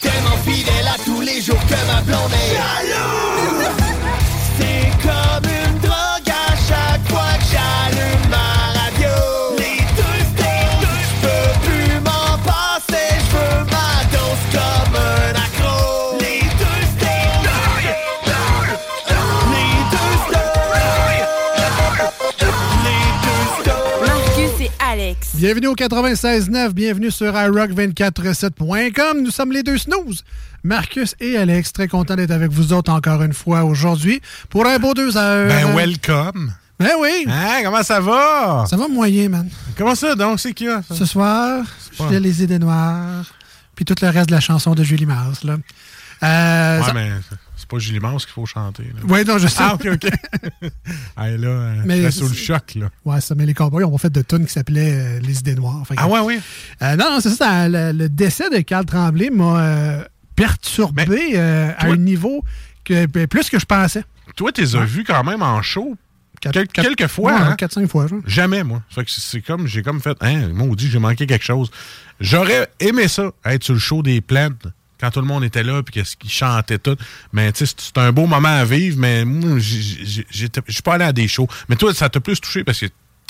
Tellement fidèle à tous les jours que ma blonde est jaloux. C'est comme Bienvenue au 96.9, bienvenue sur iRock247.com. Nous sommes les deux snooze. Marcus et Alex, très content d'être avec vous autres encore une fois aujourd'hui pour un beau deux heures. Ben, welcome. Ben oui. Hein, comment ça va? Ça va moyen, man. Comment ça, donc? C'est qui, là? ça? Ce soir, j'ai les idées noires, puis tout le reste de la chanson de Julie Mars, là. Euh, Ouais, ça- mais pas Julie Mance qu'il faut chanter. Ouais, non, je sais. Ah, OK, OK. hey, là, euh, Mais sous le choc, là. Ouais, ça, mais les Cowboys ont fait de tunes qui s'appelaient euh, Les idées noires. Fait que- Ah ouais, oui. Euh, non, non, c'est ça. Le, le décès de Carl Tremblay m'a euh, perturbé euh, à un niveau que ben, plus que je pensais. Toi, tu les as vus quand même en show? Quatre- quel- quatre- quelques fois, ouais, hein? Quatre, cinq fois, genre. Jamais, moi. Fait que c'est- comme, j'ai comme fait, hein, maudit, j'ai manqué quelque chose. J'aurais aimé ça, être sur le show des plantes, quand tout le monde était là, puis qu'est-ce qu'ils chantaient tout. Mais, tu sais, c'est- un beau moment à vivre, mais moi, je suis pas allé à des shows. Mais toi, ça t'a plus touché parce que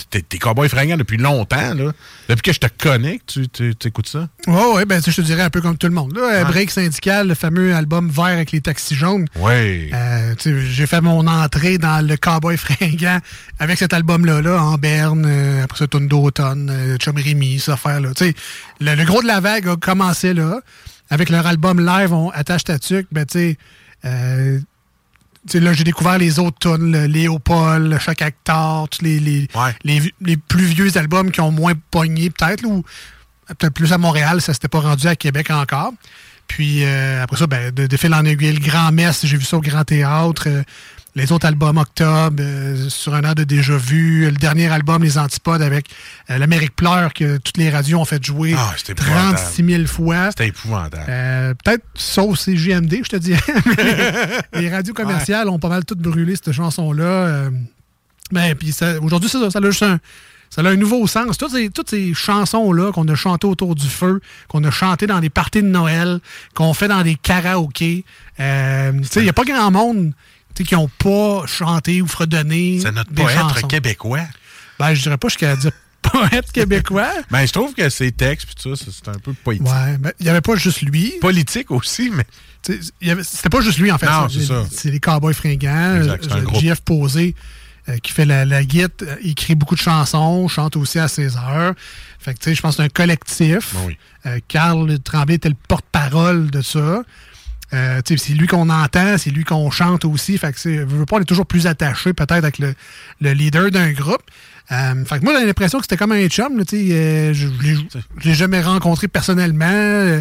t'es, t'es cowboy fringant depuis longtemps, là. Depuis que je te connais, tu, écoutes ça? Ouais, ouais, ben, je te dirais un peu comme tout le monde. Là. Break Syndical, le fameux album vert avec les taxis jaunes. Oui. Euh, tu sais, j'ai fait mon entrée dans le Cowboy fringant avec cet album-là, là, en Berne, euh, après ça, Tune d'automne, euh, Chum Rémy, cette affaire-là. Tu sais, le, le gros de la vague a commencé là, avec leur album live, on attache ta tuque, ben, tu sais, euh, là, j'ai découvert les autres tunes, le Léopold, le Choc Actor, tous les, les, Ouais. les, les plus vieux albums qui ont moins pogné, peut-être, ou peut-être plus à Montréal, ça s'était pas rendu à Québec encore. Puis euh, après ça, ben, de, de fil en aiguille, le Grand Mess, j'ai vu ça au Grand Théâtre. euh, les autres albums Octobre, euh, sur un an de déjà vu. Le dernier album, Les Antipodes, avec euh, l'Amérique pleure, que toutes les radios ont fait jouer Ah, c'était épouvantable. 36 000 fois. C'était épouvantable. Euh, Peut-être sauf CJMD, je te dirais. Mais les radios commerciales ont pas mal toutes brûlé cette chanson-là. Euh, ben, puis aujourd'hui, ça, ça a juste un, ça a un nouveau sens. Toutes ces, toutes ces chansons-là qu'on a chantées autour du feu, qu'on a chantées dans des parties de Noël, qu'on fait dans des karaokés. Euh, tu sais, il n'y a pas grand monde qui n'ont pas chanté ou fredonné C'est notre des poète chansons. québécois. Ben, je dirais pas jusqu'à dire poète québécois. Ben, je trouve que ses textes, puis tout ça, c'est un peu poétique. Ouais, ben, il n'y avait pas juste lui. Politique aussi, mais. C'était pas juste lui, en fait. Non, c'est ça. C'est les Cowboys fringants. Euh. JF Posé, euh, qui fait la, la euh, écrit beaucoup de chansons, chante aussi à ses heures. Fait que, tu sais, je pense que c'est un collectif. Ben oui. Euh, Carl Tremblay était le porte-parole de ça. Euh, c'est lui qu'on entend, c'est lui qu'on chante aussi. Fait que je veux pas, on est toujours plus attaché peut-être avec le, le leader d'un groupe. Euh, fait que moi, j'ai l'impression que c'était comme un chum. là, euh, je ne l'ai jamais rencontré personnellement.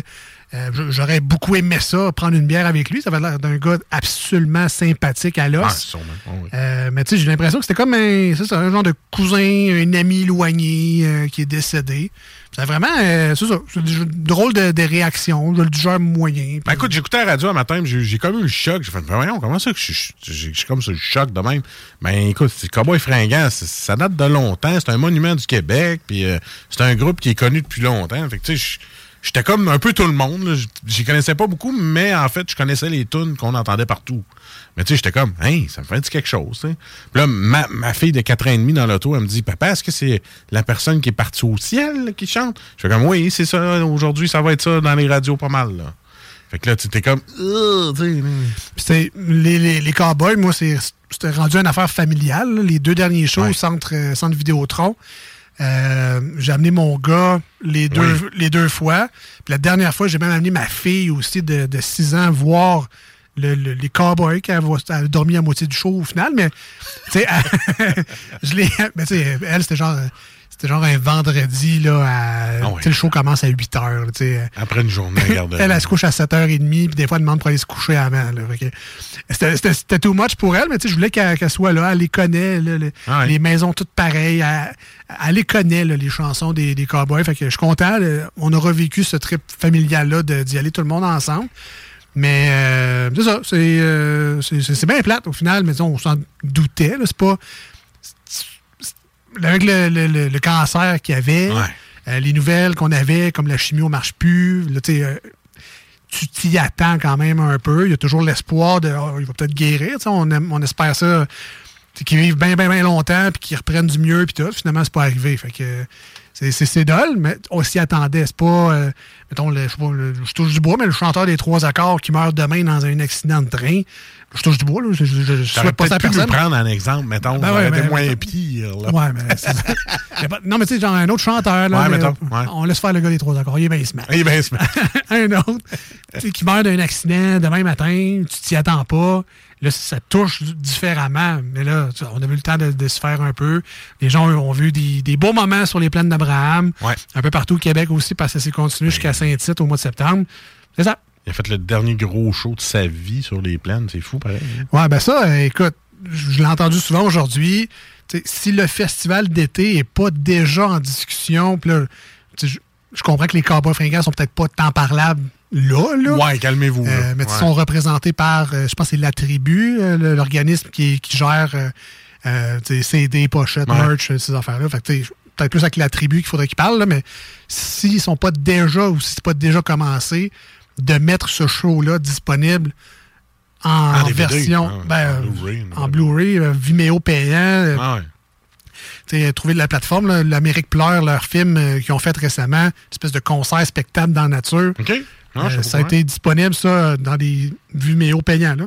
Euh, je- J'aurais beaucoup aimé ça, prendre une bière avec lui. Ça avait l'air d'un gars absolument sympathique à l'os. Ah. Ah oui. Euh, mais tu sais, j'ai l'impression que c'était comme un, ça, un genre de cousin, un ami éloigné euh, qui est décédé. C'est vraiment, c'est ça, drôle de, de réaction, du genre moyen. Ben écoute, j'écoutais la radio un matin, j'ai comme eu le choc. J'ai fait, ben voyons, comment ça que je suis- comme ça, le choc de même? Ben écoute, c'est Cowboy Fringant, ça date de longtemps, c'est un monument du Québec, puis c'est un groupe qui est connu depuis longtemps. Fait que tu sais, je- j'étais comme un peu tout le monde. J'y connaissais pas beaucoup, mais en fait, je connaissais les tunes qu'on entendait partout. Mais tu sais, j'étais comme, hey, ça me fait dire quelque chose. Puis là, ma, ma fille de 4 ans et demi dans l'auto, elle me dit, papa, est-ce que c'est la personne qui est partie au ciel là, qui chante? Je fais comme, oui, c'est ça, aujourd'hui, ça va être ça dans les radios pas mal. Là. Fait que là, tu t'es comme. Puis les, les, les cowboys, moi, c'était rendu une affaire familiale. là. Les deux derniers shows Ouais. au centre, euh, centre Vidéotron. Euh, j'ai amené mon gars les deux, Oui. les deux fois. Puis la dernière fois, j'ai même amené ma fille aussi de, de 6 ans voir le- le- les cowboys qui a, elle a dormi à moitié du show au final. Mais, tu sais, je l'ai. mais tu sais, elle, c'était genre. C'était genre un vendredi, là, à- Ah ouais. le show commence à 8 heures, sais. après une journée, regarde. Elle, elle se couche à 7h30, puis des fois, elle demande pour aller se coucher avant. là. C'était too much pour elle, mais tu sais, je voulais qu'elle soit là. Elle les connaît, là, Ah ouais. les maisons toutes pareilles. Elle, elle les connaît, là, les chansons des, des cowboys. Fait que je suis content. là. on a revécu ce trip familial-là d'y aller tout le monde ensemble. Mais euh, c'est ça, c'est euh, c'est- c'est- c'est bien plate au final, mais on s'en doutait. là. C'est pas. Avec le, le- le- le cancer qu'il y avait, Ouais. euh, les nouvelles qu'on avait, comme la chimio marche plus, là, euh, tu t'y attends quand même un peu. Il y a toujours l'espoir de oh, il va peut-être guérir. on espère ça. Qu'ils vivent bien, bien, bien longtemps, puis qu'ils reprennent du mieux, puis tout. Finalement, c'est pas arrivé. Fait que c'est- dole, mais on s'y attendait. C'est pas, euh, mettons, le, je, sais pas, le- je touche du bois, mais le chanteur des trois accords qui meurt demain dans un accident de train, je touche du bois, là, je, je, je- souhaite pas ça à personne. prendre un exemple, mettons. Ben ouais, mais- moins pire. Là. Ouais, mais pas- Non, mais tu sais, genre un autre chanteur, là, Ouais, mais, mettons, ouais. on laisse faire le gars des trois accords. Il est bien smart. Eh ben, c'est- un autre qui meurt d'un accident demain matin, tu t'y attends pas. Là, ça touche différemment. Mais là, on a eu le temps de, de se faire un peu. Les gens ont vu des, des beaux moments sur les plaines d'Abraham. Ouais. Un peu partout au Québec aussi, parce que c'est continué jusqu'à Saint-Tite au mois de septembre. C'est ça. Il a fait le dernier gros show de sa vie sur les plaines. C'est fou, pareil. hein. Ouais, ben ça, euh, écoute, je l'ai entendu souvent aujourd'hui. Si le festival d'été est pas déjà en discussion, puis là, tu sais, je, je comprends que les cowboys fringants sont peut-être pas tant parlables là, là. Ouais, calmez-vous. Euh, mais ils Ouais. sont représentés par, euh, je pense, c'est la tribu, euh, l'organisme qui, qui gère CD, pochettes, Ouais. merch, ces affaires-là. Fait que, peut-être plus avec la tribu qu'il faudrait qu'ils parlent, là, mais s'ils sont pas déjà ou si c'est pas déjà commencé, de mettre ce show-là disponible en, En DVD, version, ah ben, en Blu-ray, Vimeo payant, Ah ouais. Trouver de la plateforme, l'Amérique pleure, leur film euh, qu'ils ont fait récemment, une espèce de concert spectacle dans la nature. Euh, ça a été disponible, ça, dans des Vimeo payants. Là.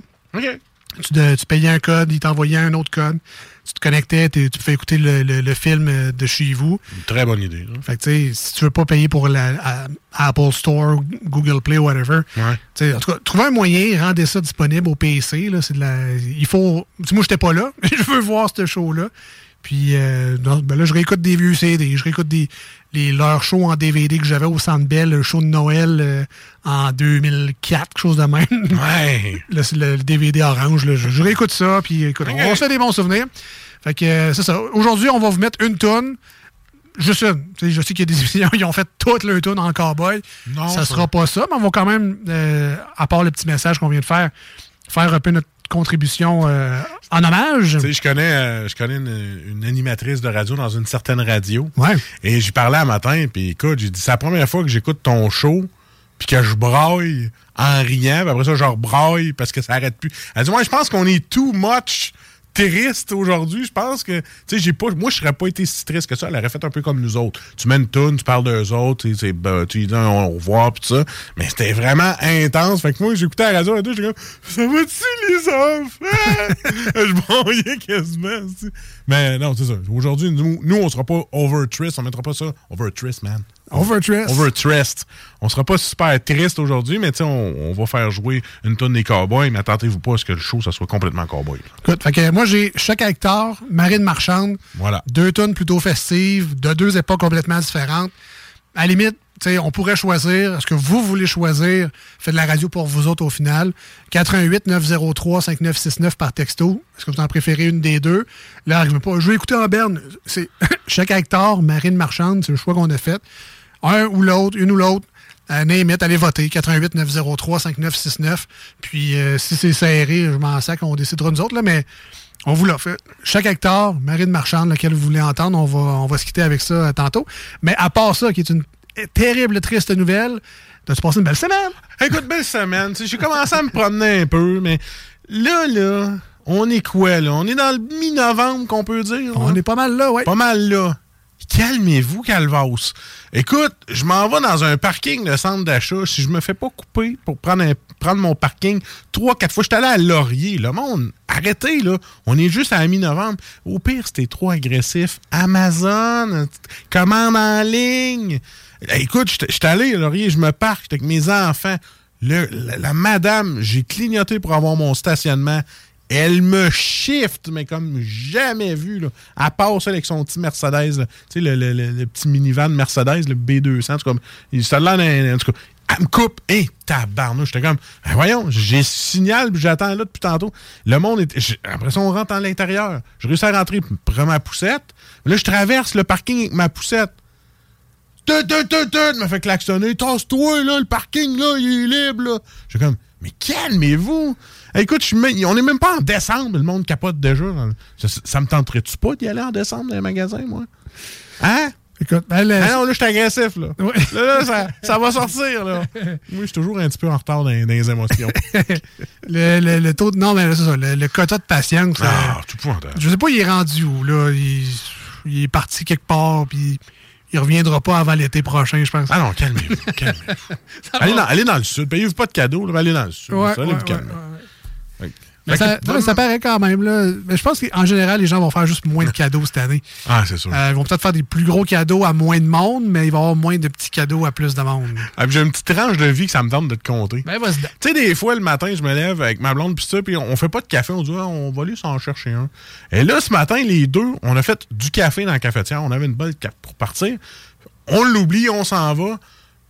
Tu, de- tu payais un code, il t'envoyait un autre code. Tu te connectais, tu pouvais écouter le, le- le film euh, de chez vous. Une très bonne idée. là. Fait que, si tu veux pas payer pour la à- Apple Store, Google Play, whatever, Ouais. en tout cas, trouver un moyen, rendez ça disponible au PC. Là, de la, il faut. Moi, j'étais pas là. je veux voir ce show-là. Puis euh, ben là, je réécoute des vieux CD. Je réécoute des, les, leurs shows en DVD que j'avais au Centre Bell, le show de Noël euh, en 2004, quelque chose de même. Ouais. le, le- le DVD orange. là. je, je réécoute ça. Puis écoute, on se fait des bons souvenirs. Fait que euh, c'est ça. Aujourd'hui, on va vous mettre une tonne. Juste une. Je sais qu'il y a des émissions qui ont fait toute leur tune en cowboy. Non, ça ça- sera pas ça, mais on va quand même, à part le petit message qu'on vient de faire, faire un peu notre contribution euh, en hommage. Tu sais, je connais, euh, je connais une, une animatrice de radio dans une certaine radio. Ouais. Et j'y parlais un matin, puis écoute, j'ai dit, c'est la première fois que j'écoute ton show, puis que je braille en riant, puis après ça, je rebraille parce que ça arrête plus. Elle dit, moi, je pense qu'on est too much triste aujourd'hui. Je pense que, tu sais, j'ai pas, moi, je serais pas été si triste que ça. Elle aurait fait un peu comme nous autres. Tu mets une toune, tu parles d'eux autres, tu ben, tu lui dis revoir, puis tout ça. Mais c'était vraiment intense. Fait que moi, j'écoutais la radio et tout, j'étais comme, ça va-tu, les enfants? je broyais quasiment, tu sais. Mais non, c'est ça. Aujourd'hui, nous, nous, on sera pas over triste. On mettra pas ça over triste, man. Overtress. Overtressed. On sera pas super triste aujourd'hui, mais on, on va faire jouer une tonne des cowboys, mais attendez-vous pas à ce que le show, ça soit complètement cowboy. Écoute, fait que moi, j'ai chaque hectare, marine marchande, Voilà. deux tonnes plutôt festives, de deux époques complètement différentes. À la limite, on pourrait choisir, est-ce que vous voulez choisir, faites de la radio pour vous autres au final. 88 903 5969 par texto. Est-ce que vous en préférez une des deux? Là, arrivez pas. Je vais écouter en berne. C'est chaque hectare, marine marchande, c'est le choix qu'on a fait. Un ou l'autre, une ou l'autre. Euh, allez voter. 88 903 5969. Puis euh, si c'est serré, je m'en sac, on décidera nous autres, mais on vous l'offre. Chaque hectare, marine marchande, lequel vous voulez entendre, on va, on va se quitter avec ça euh, tantôt. Mais à part ça, qui est une terrible, triste nouvelle, t'as-tu passé une belle semaine? Écoute, belle semaine. J'ai commencé à me promener un peu, mais là, là, on est quoi, là? On est dans le mi-novembre, qu'on peut dire. On est pas mal là, ouais. Pas mal là. Calmez-vous, Calvas. Écoute, je m'en vais dans un parking de centre d'achat. Si je me fais pas couper pour prendre, un- prendre mon parking trois, quatre fois, je suis allé à Laurier. Le monde, arrêtez, là. On est juste à la mi-novembre. Au pire, c'était trop agressif. Amazon, commande en ligne. Écoute, je suis allé Laurier, je me parque, avec mes enfants. La, madame, j'ai clignoté pour avoir mon stationnement. Elle me shift, mais comme jamais vu. Là. Elle passe avec son petit Mercedes, là. tu sais, le, petit minivan de Mercedes, le B200. C'est comme, il ça a l'air d'un- en tout cas, elle me coupe. Hé, tabarnouche. J'étais comme, Ben voyons, j'ai signal, puis j'attends là depuis tantôt. Le monde est. Après ça, on rentre à l'intérieur. Je réussis à rentrer, prends ma poussette. Là, je traverse le parking avec ma poussette. Tut, tut, tut, tut, me fait klaxonner. Tasse-toi, là, le parking, là, il est libre, là. Je suis comme, mais calmez-vous. Écoute, je on est même pas en décembre, le monde capote déjà. Ça, ça me tenterait-tu pas d'y aller en décembre dans les magasins, moi? Hein? Écoute, ben, le- Ah non, là, je suis agressif, là. Ouais. Là, là, ça, ça va sortir, là. Moi, je suis toujours un petit peu en retard dans, dans les émotions. le, le- le taux de. Non, mais c'est ça, le, le quota de patience. euh, ah, tout pointable. je sais pas, il est rendu où, là? Il, il est parti quelque part, puis il reviendra pas avant l'été prochain, je pense. Ah non, calmez-vous, calmez-vous. allez, dans, allez dans le sud. Payez-vous pas de cadeaux, là, allez dans le sud. Ouais, ça, allez ouais, vous calmer. ouais, ouais. Mais ça, que- non, mais ça paraît quand même, là. Mais je pense qu'en général, les gens vont faire juste moins de cadeaux cette année. Ah, c'est sûr. Euh, ils vont peut-être faire des plus gros cadeaux à moins de monde, mais il va y avoir moins de petits cadeaux à plus de monde. Ah, J'ai une petite tranche de vie que ça me tente de te compter. Ben, vas-y. Tu sais, des fois, le matin, je me lève avec ma blonde, puis ça, puis on fait pas de café. On dit, Ah, on va aller s'en chercher un. Et là, ce matin, les deux, on a fait du café dans la cafetière. On avait une bonne cap pour partir. On l'oublie, on s'en va.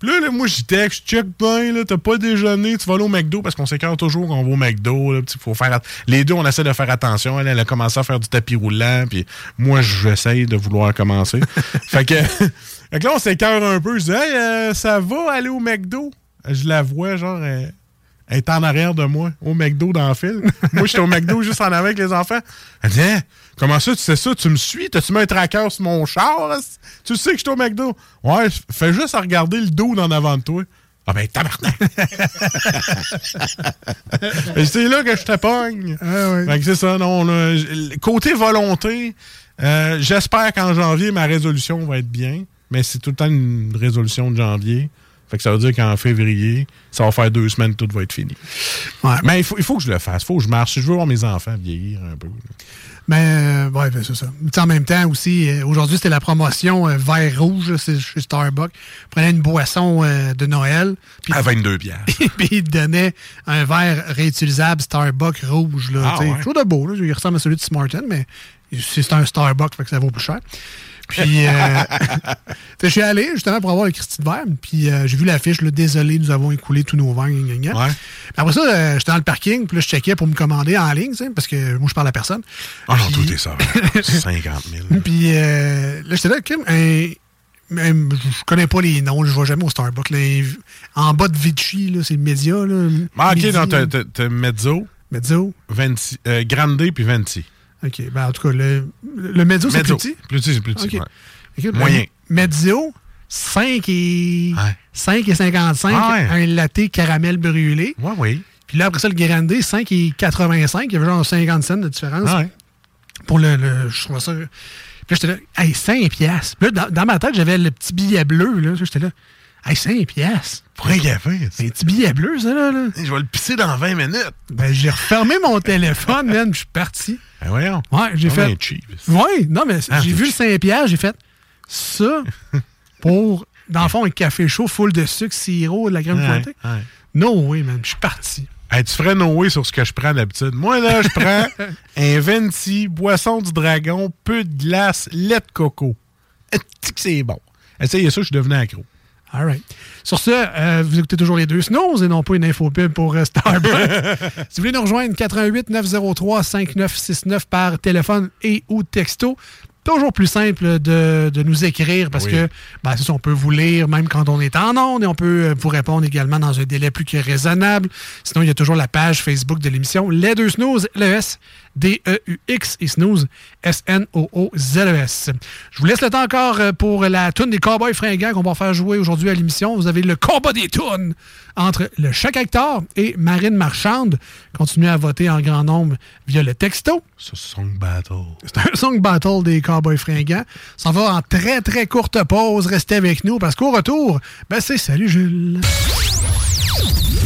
Puis là, là, moi, j'y texte, check bien, là, t'as pas déjeuné, tu vas aller au McDo, parce qu'on s'écarte toujours quand on va au McDo. Là, faut faire Les deux, on essaie de faire attention. Elle, elle a commencé à faire du tapis roulant, puis moi, j'essaye de vouloir commencer. fait que... fait que là, on s'écarte un peu. Je dis, hey, euh, ça va aller au McDo? Je la vois, genre, elle est en arrière de moi, au McDo dans le film. moi, j'étais au McDo juste en avant avec les enfants. Elle dit, Hein, comment ça, tu sais ça? Tu me suis? T'as-tu mis un tracker sur mon char? là? Tu sais que j'étais au McDo? Ouais, fais juste à regarder le dos en avant de toi. Ah ben, tabarnak! C'est là que je te pogne. Ah ouais. Fait que c'est ça, non. là, côté volonté, euh, j'espère qu'en janvier, ma résolution va être bien. Mais c'est tout le temps une résolution de janvier. Fait que ça veut dire qu'en février, ça va faire deux semaines, tout va être fini. Ouais. Mais il faut, il faut que je le fasse. Il faut que je marche. Je veux voir mes enfants vieillir un peu. Mais, euh, ouais, ben, c'est ça. En même temps aussi, euh, aujourd'hui, c'était la promotion euh, vert rouge chez Starbucks. Prenait une boisson euh, de Noël, puis À 22 bières. puis il te donnait un verre réutilisable Starbucks rouge. Là, Ah, ouais. Chose de beau. Là. Il ressemble à celui de Smarten, mais c'est c'est un Starbucks, fait que ça vaut plus cher. Puis, euh, je suis allé justement pour avoir le Christy de verre, puis euh, j'ai vu l'affiche, là, désolé, nous avons écoulé tous nos vins. Ouais. Après ça, euh, j'étais dans le parking, puis là, je checkais pour me commander en ligne, parce que moi, je parle à personne. Ah non, tout est ça. 50 000. Puis là, j'étais là, un- même, je connais pas les noms, je vois jamais au Starbucks. là, en bas de Vichy, c'est le média. Là, Ah, ok, Midi, non, t'as- Mezzo, Mezzo. Venti, euh, Grande puis Venti. OK. Ben, en tout cas, le, le Mezzo, c'est plus petit? Plus petit, c'est plus petit. Ok. ouais. Écoute, Moyen. le Mezzo, 5 et, Ouais. 5 et 55, Ah ouais. un latte caramel brûlé. Ouais, oui. Puis là, après ça, le Grande, 5 et 85. Il y avait genre 50 cents de différence. Ah. Pour le, le- Je trouvais ça. Puis là, j'étais là, hey, 5 piastres. Puis là, dans, dans ma tête, j'avais le petit billet bleu. Là. J'étais là, hey, 5 piastres. Pour un café. C'est un petit billet bleu, ça, là. là. Je vais le pisser dans 20 minutes. Ben, j'ai refermé mon téléphone, man, je suis parti. Ben voyons. Ouais, j'ai fait. ben, cheap. Oui, non, mais Ah, j'ai vu le cheap. 5 piastres, j'ai fait ça pour, dans le fond, un café chaud full de sucre, sirop, de la crème Ouais, fouettée. ouais. No way, man, je suis parti. Hey, tu ferais no way sur ce que je prends d'habitude. Moi, là, je prends un Venti, boisson du dragon, peu de glace, lait de coco. C'est bon? Essayez ça, je suis devenu accro. All right. Sur ce, euh, vous écoutez toujours les deux snooze et non pas une info pub pour euh, Starbucks. si vous voulez nous rejoindre, 88 903 5969 par téléphone et ou texto. Toujours plus simple de, de nous écrire parce Oui. que ben, ça, on peut vous lire même quand on est en ondes et on peut euh, vous répondre également dans un délai plus que raisonnable. Sinon, il y a toujours la page Facebook de l'émission Les Deux Snooze, LES, D-E-U-X et Snooze, S-N-O-O-Z-E-S. E Je vous laisse le temps encore euh, pour la toune des Cowboys fringants qu'on va faire jouer aujourd'hui à l'émission. Vous avez le combat des tunes entre le Chaque Hector et Marine Marchande. Continuez à voter en grand nombre via le texto. Ce song battle. C'est un song battle des Cowboys fringants. Ça va en très, très courte pause. Restez avec nous parce qu'au retour, ben c'est Salut Jules.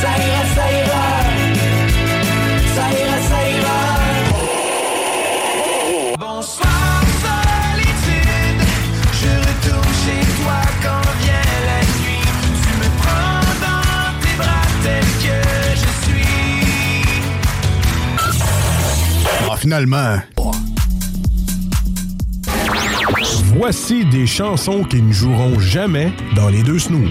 ça ira, ça ira. Ça ira, ça ira. Bonsoir solitude, je retourne chez toi quand vient la nuit. Tu me prends dans tes bras tel que je suis. Ah, finalement. Voici des chansons qui ne joueront jamais dans les deux snooze.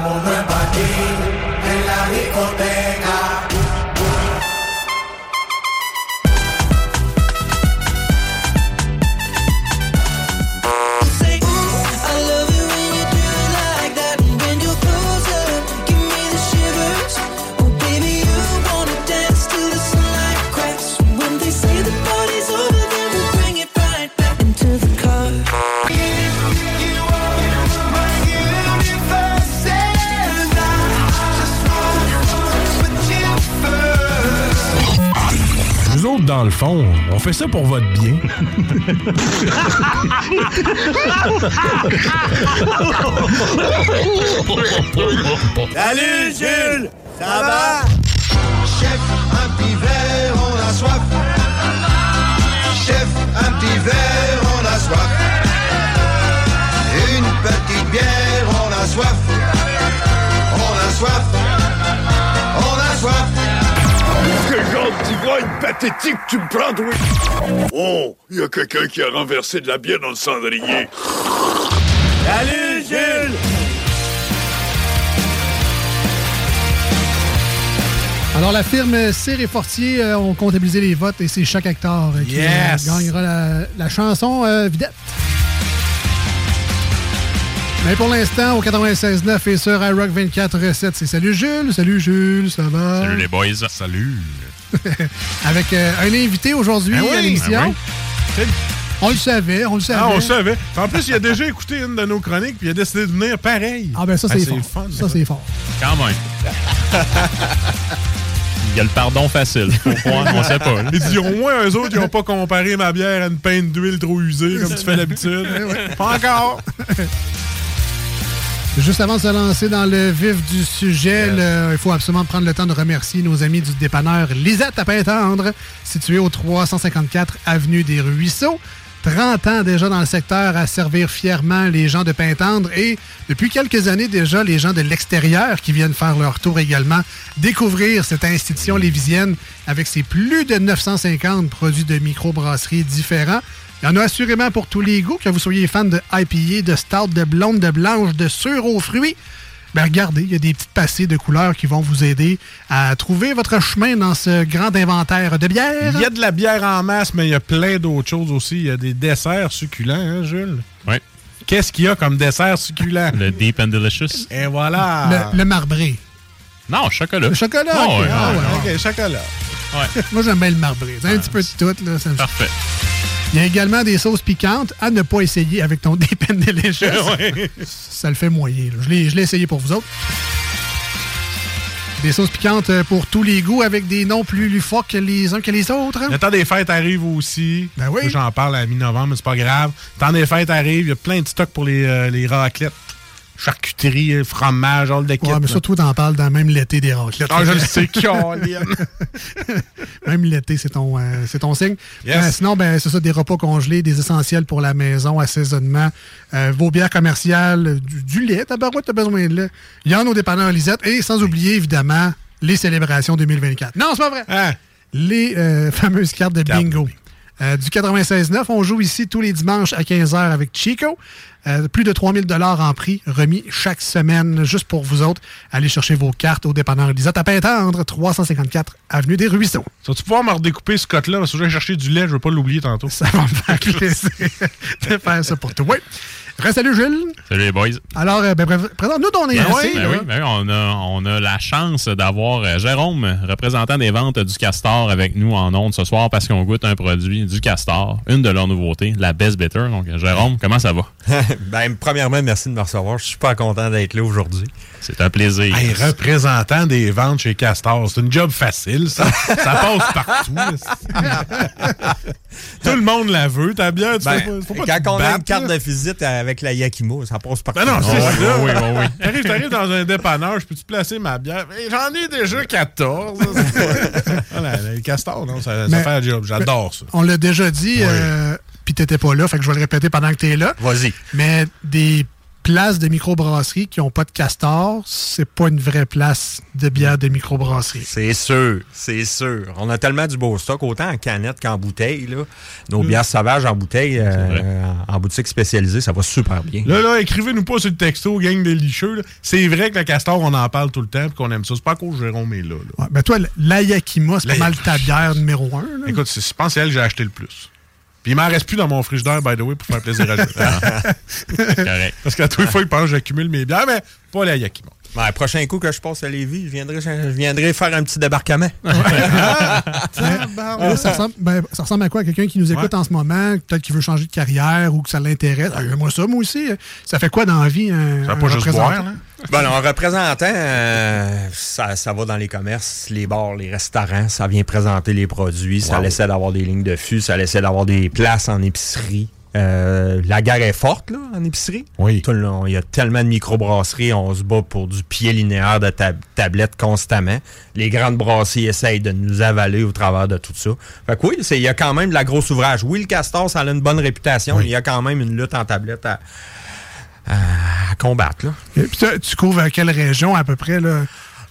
Fond, on fait ça pour votre bien. Salut Jules, ça va? Chef, un petit verre, pathétique tu me prends, oui? Oh, il y a quelqu'un qui a renversé de la bière dans le cendrier. Salut Jules! Alors, la firme Cyr et Fortier euh, ont comptabilisé les votes et c'est chaque euh, qui euh, gagnera la, la chanson euh, Vidette. Mais pour l'instant, au 96.9 et sur iRock 24.7, c'est Salut Jules. Salut Jules, ça va? Salut les boys. Salut. Avec euh, un invité aujourd'hui Ben oui, à l'émission. ben On le savait, on le savait. Ah, on le savait. En plus, il a déjà écouté une de nos chroniques puis il a décidé de venir pareil. Ah ben ça, Ah, c'est fort. fun. ça, c'est fort. Quand même. Il y a le pardon facile. Croire, on sait pas. là. Il dit au moins eux autres, ils n'ont pas comparé ma bière à une peinte d'huile trop usée comme tu fais d'habitude. Pas encore. Juste avant de se lancer dans le vif du sujet, le- il faut absolument prendre le temps de remercier nos amis du dépanneur Lisette à Pintendre, situé au 354 Avenue des Ruisseaux. 30 ans déjà dans le secteur à servir fièrement les gens de Pintendre et depuis quelques années déjà les gens de l'extérieur qui viennent faire leur tour également découvrir cette institution lévisienne avec ses plus de 950 produits de microbrasserie différents. Il y en a assurément pour tous les goûts, que vous soyez fan de IPA, de stout, de blonde, de blanche, de sûr aux fruits. Ben regardez, il y a des petites passées de couleurs qui vont vous aider à trouver votre chemin dans ce grand inventaire de bières. Il y a de la bière en masse, mais il y a plein d'autres choses aussi. Il y a des desserts succulents, hein, Jules? Oui. Qu'est-ce qu'il y a comme dessert succulent? Le Deep and Delicious. Et voilà! Le, le marbré. Non, chocolat. Le chocolat, Oh, ouais, Ah ouais, ouais. OK, chocolat. ouais. Moi, j'aime bien le marbré. C'est un petit peu de tout. Là, ça me- Parfait. Il y a également des sauces piquantes à ne pas essayer avec ton Deep and Delicious. Ça le fait moyen. là. Je l'ai je l'ai essayé pour vous autres. Des sauces piquantes euh, pour tous les goûts avec des noms plus loufoques que les uns que les autres. Le temps des fêtes arrive aussi. Ben oui. J'en parle à mi-novembre, mais c'est pas grave. Le temps des fêtes arrive, il y a plein de stocks pour les, euh, les raclettes. Charcuterie, fromage, all de kit. Ouais, mais surtout, t'en parles dans même l'été des raclettes. Ah, je le sais. Même l'été, c'est ton, euh, c'est ton signe. Yes. Euh, sinon, ben, c'est ça, des repas congelés, des essentiels pour la maison, assaisonnement, euh, vos bières commerciales, euh, du, du lait, t'as besoin de lait. Il y en a au dépanneur Lisette. Et sans oublier, évidemment, les célébrations 2024. Non, c'est pas vrai. Hein? Les euh, fameuses cartes de bingo. Euh, du 96.9, on joue ici tous les dimanches à 15h avec Chico. Euh, plus de 3000 dollars en prix remis chaque semaine juste pour vous autres. Allez chercher vos cartes au dépanneur Lisette à Pintendre, 354 Avenue des Ruisseaux. Vas-tu pouvoir me redécouper ce cote-là? Parce que je vais chercher du lait, je veux pas l'oublier tantôt. Ça va me faire plaisir de faire ça pour toi. Oui. Salut Jules. Salut les boys. Alors, euh, ben, présente-nous ton Ben oui, ben oui, ben oui, on, a, on a la chance d'avoir euh, Jérôme, représentant des ventes du Castor, avec nous en ondes ce soir parce qu'on goûte un produit du Castor, une de leurs nouveautés, la Best Bitter. Donc, Jérôme, comment ça va? ben, premièrement, merci de me recevoir. Je suis super content d'être là aujourd'hui. C'est un plaisir. Hey, représentant des ventes chez Castor, c'est une job facile, ça. ça passe partout. Tout le monde la veut, ta bière. Tu Ben, pas- faut pas que quand on a une carte là. de visite avec la Yakimo, ça passe partout. Ben non, c'est Oh, oui, ça. oui, oui, oui. T'arrives, t'arrives dans un dépanneur, je peux-tu placer ma bière? J'en ai déjà 14. voilà, les castors, non, ça, fait un job. J'adore ça. On l'a déjà dit, euh, puis t'étais pas là, fait que je vais le répéter pendant que t'es là. Vas-y. Mais des places de microbrasserie qui n'ont pas de castor, c'est pas une vraie place de bière de microbrasserie. C'est sûr, c'est sûr. On a tellement du beau stock, autant en canette qu'en bouteille. Là. Nos bières sauvages en bouteille, euh, en boutique spécialisée, ça va super bien. Là, là, écrivez-nous pas sur le texto, gang de licheux. C'est vrai que le castor, on en parle tout le temps et qu'on aime ça. C'est pas à cause Jérôme est là. là. Ouais, ben toi, la Yakima, c'est pas mal ta bière numéro un. là. Écoute, c'est- je pense que c'est elle que j'ai acheté le plus. Puis il m'en reste plus dans mon frigidaire, by the way, pour faire plaisir à Jérôme. Correct. Parce qu'à tous les fois, il pense que j'accumule mes bières, mais pas la Yakima. Ben, le prochain coup que je passe à Lévis, je viendrai, je viendrai faire un petit débarquement. Là, ça, ressemble, ben, ça ressemble à quoi? Quelqu'un qui nous écoute en ce moment, peut-être qui veut changer de carrière ou que ça l'intéresse. Ah, moi ça, moi aussi. Ça fait quoi dans la vie? Un, Ça va un pas juste représentant? boire, là? Ben, alors, représentant, euh, ça, ça va dans les commerces, les bars, les restaurants, ça vient présenter les produits, ça Wow. essaie d'avoir des lignes de fût, ça essaie d'avoir des places en épicerie. Euh, la guerre est forte là, en épicerie. Oui. Il y a tellement de microbrasseries, on se bat pour du pied linéaire de tab- tablettes constamment. Les grandes brasseries essayent de nous avaler au travers de tout ça. Fait que oui, il y a quand même de la grosse ouvrage. Oui, le Castor, ça a une bonne réputation, mais il y a quand même une lutte en tablette à, à- à combattre. Là. Et puis tu couvres quelle région à peu près? Là?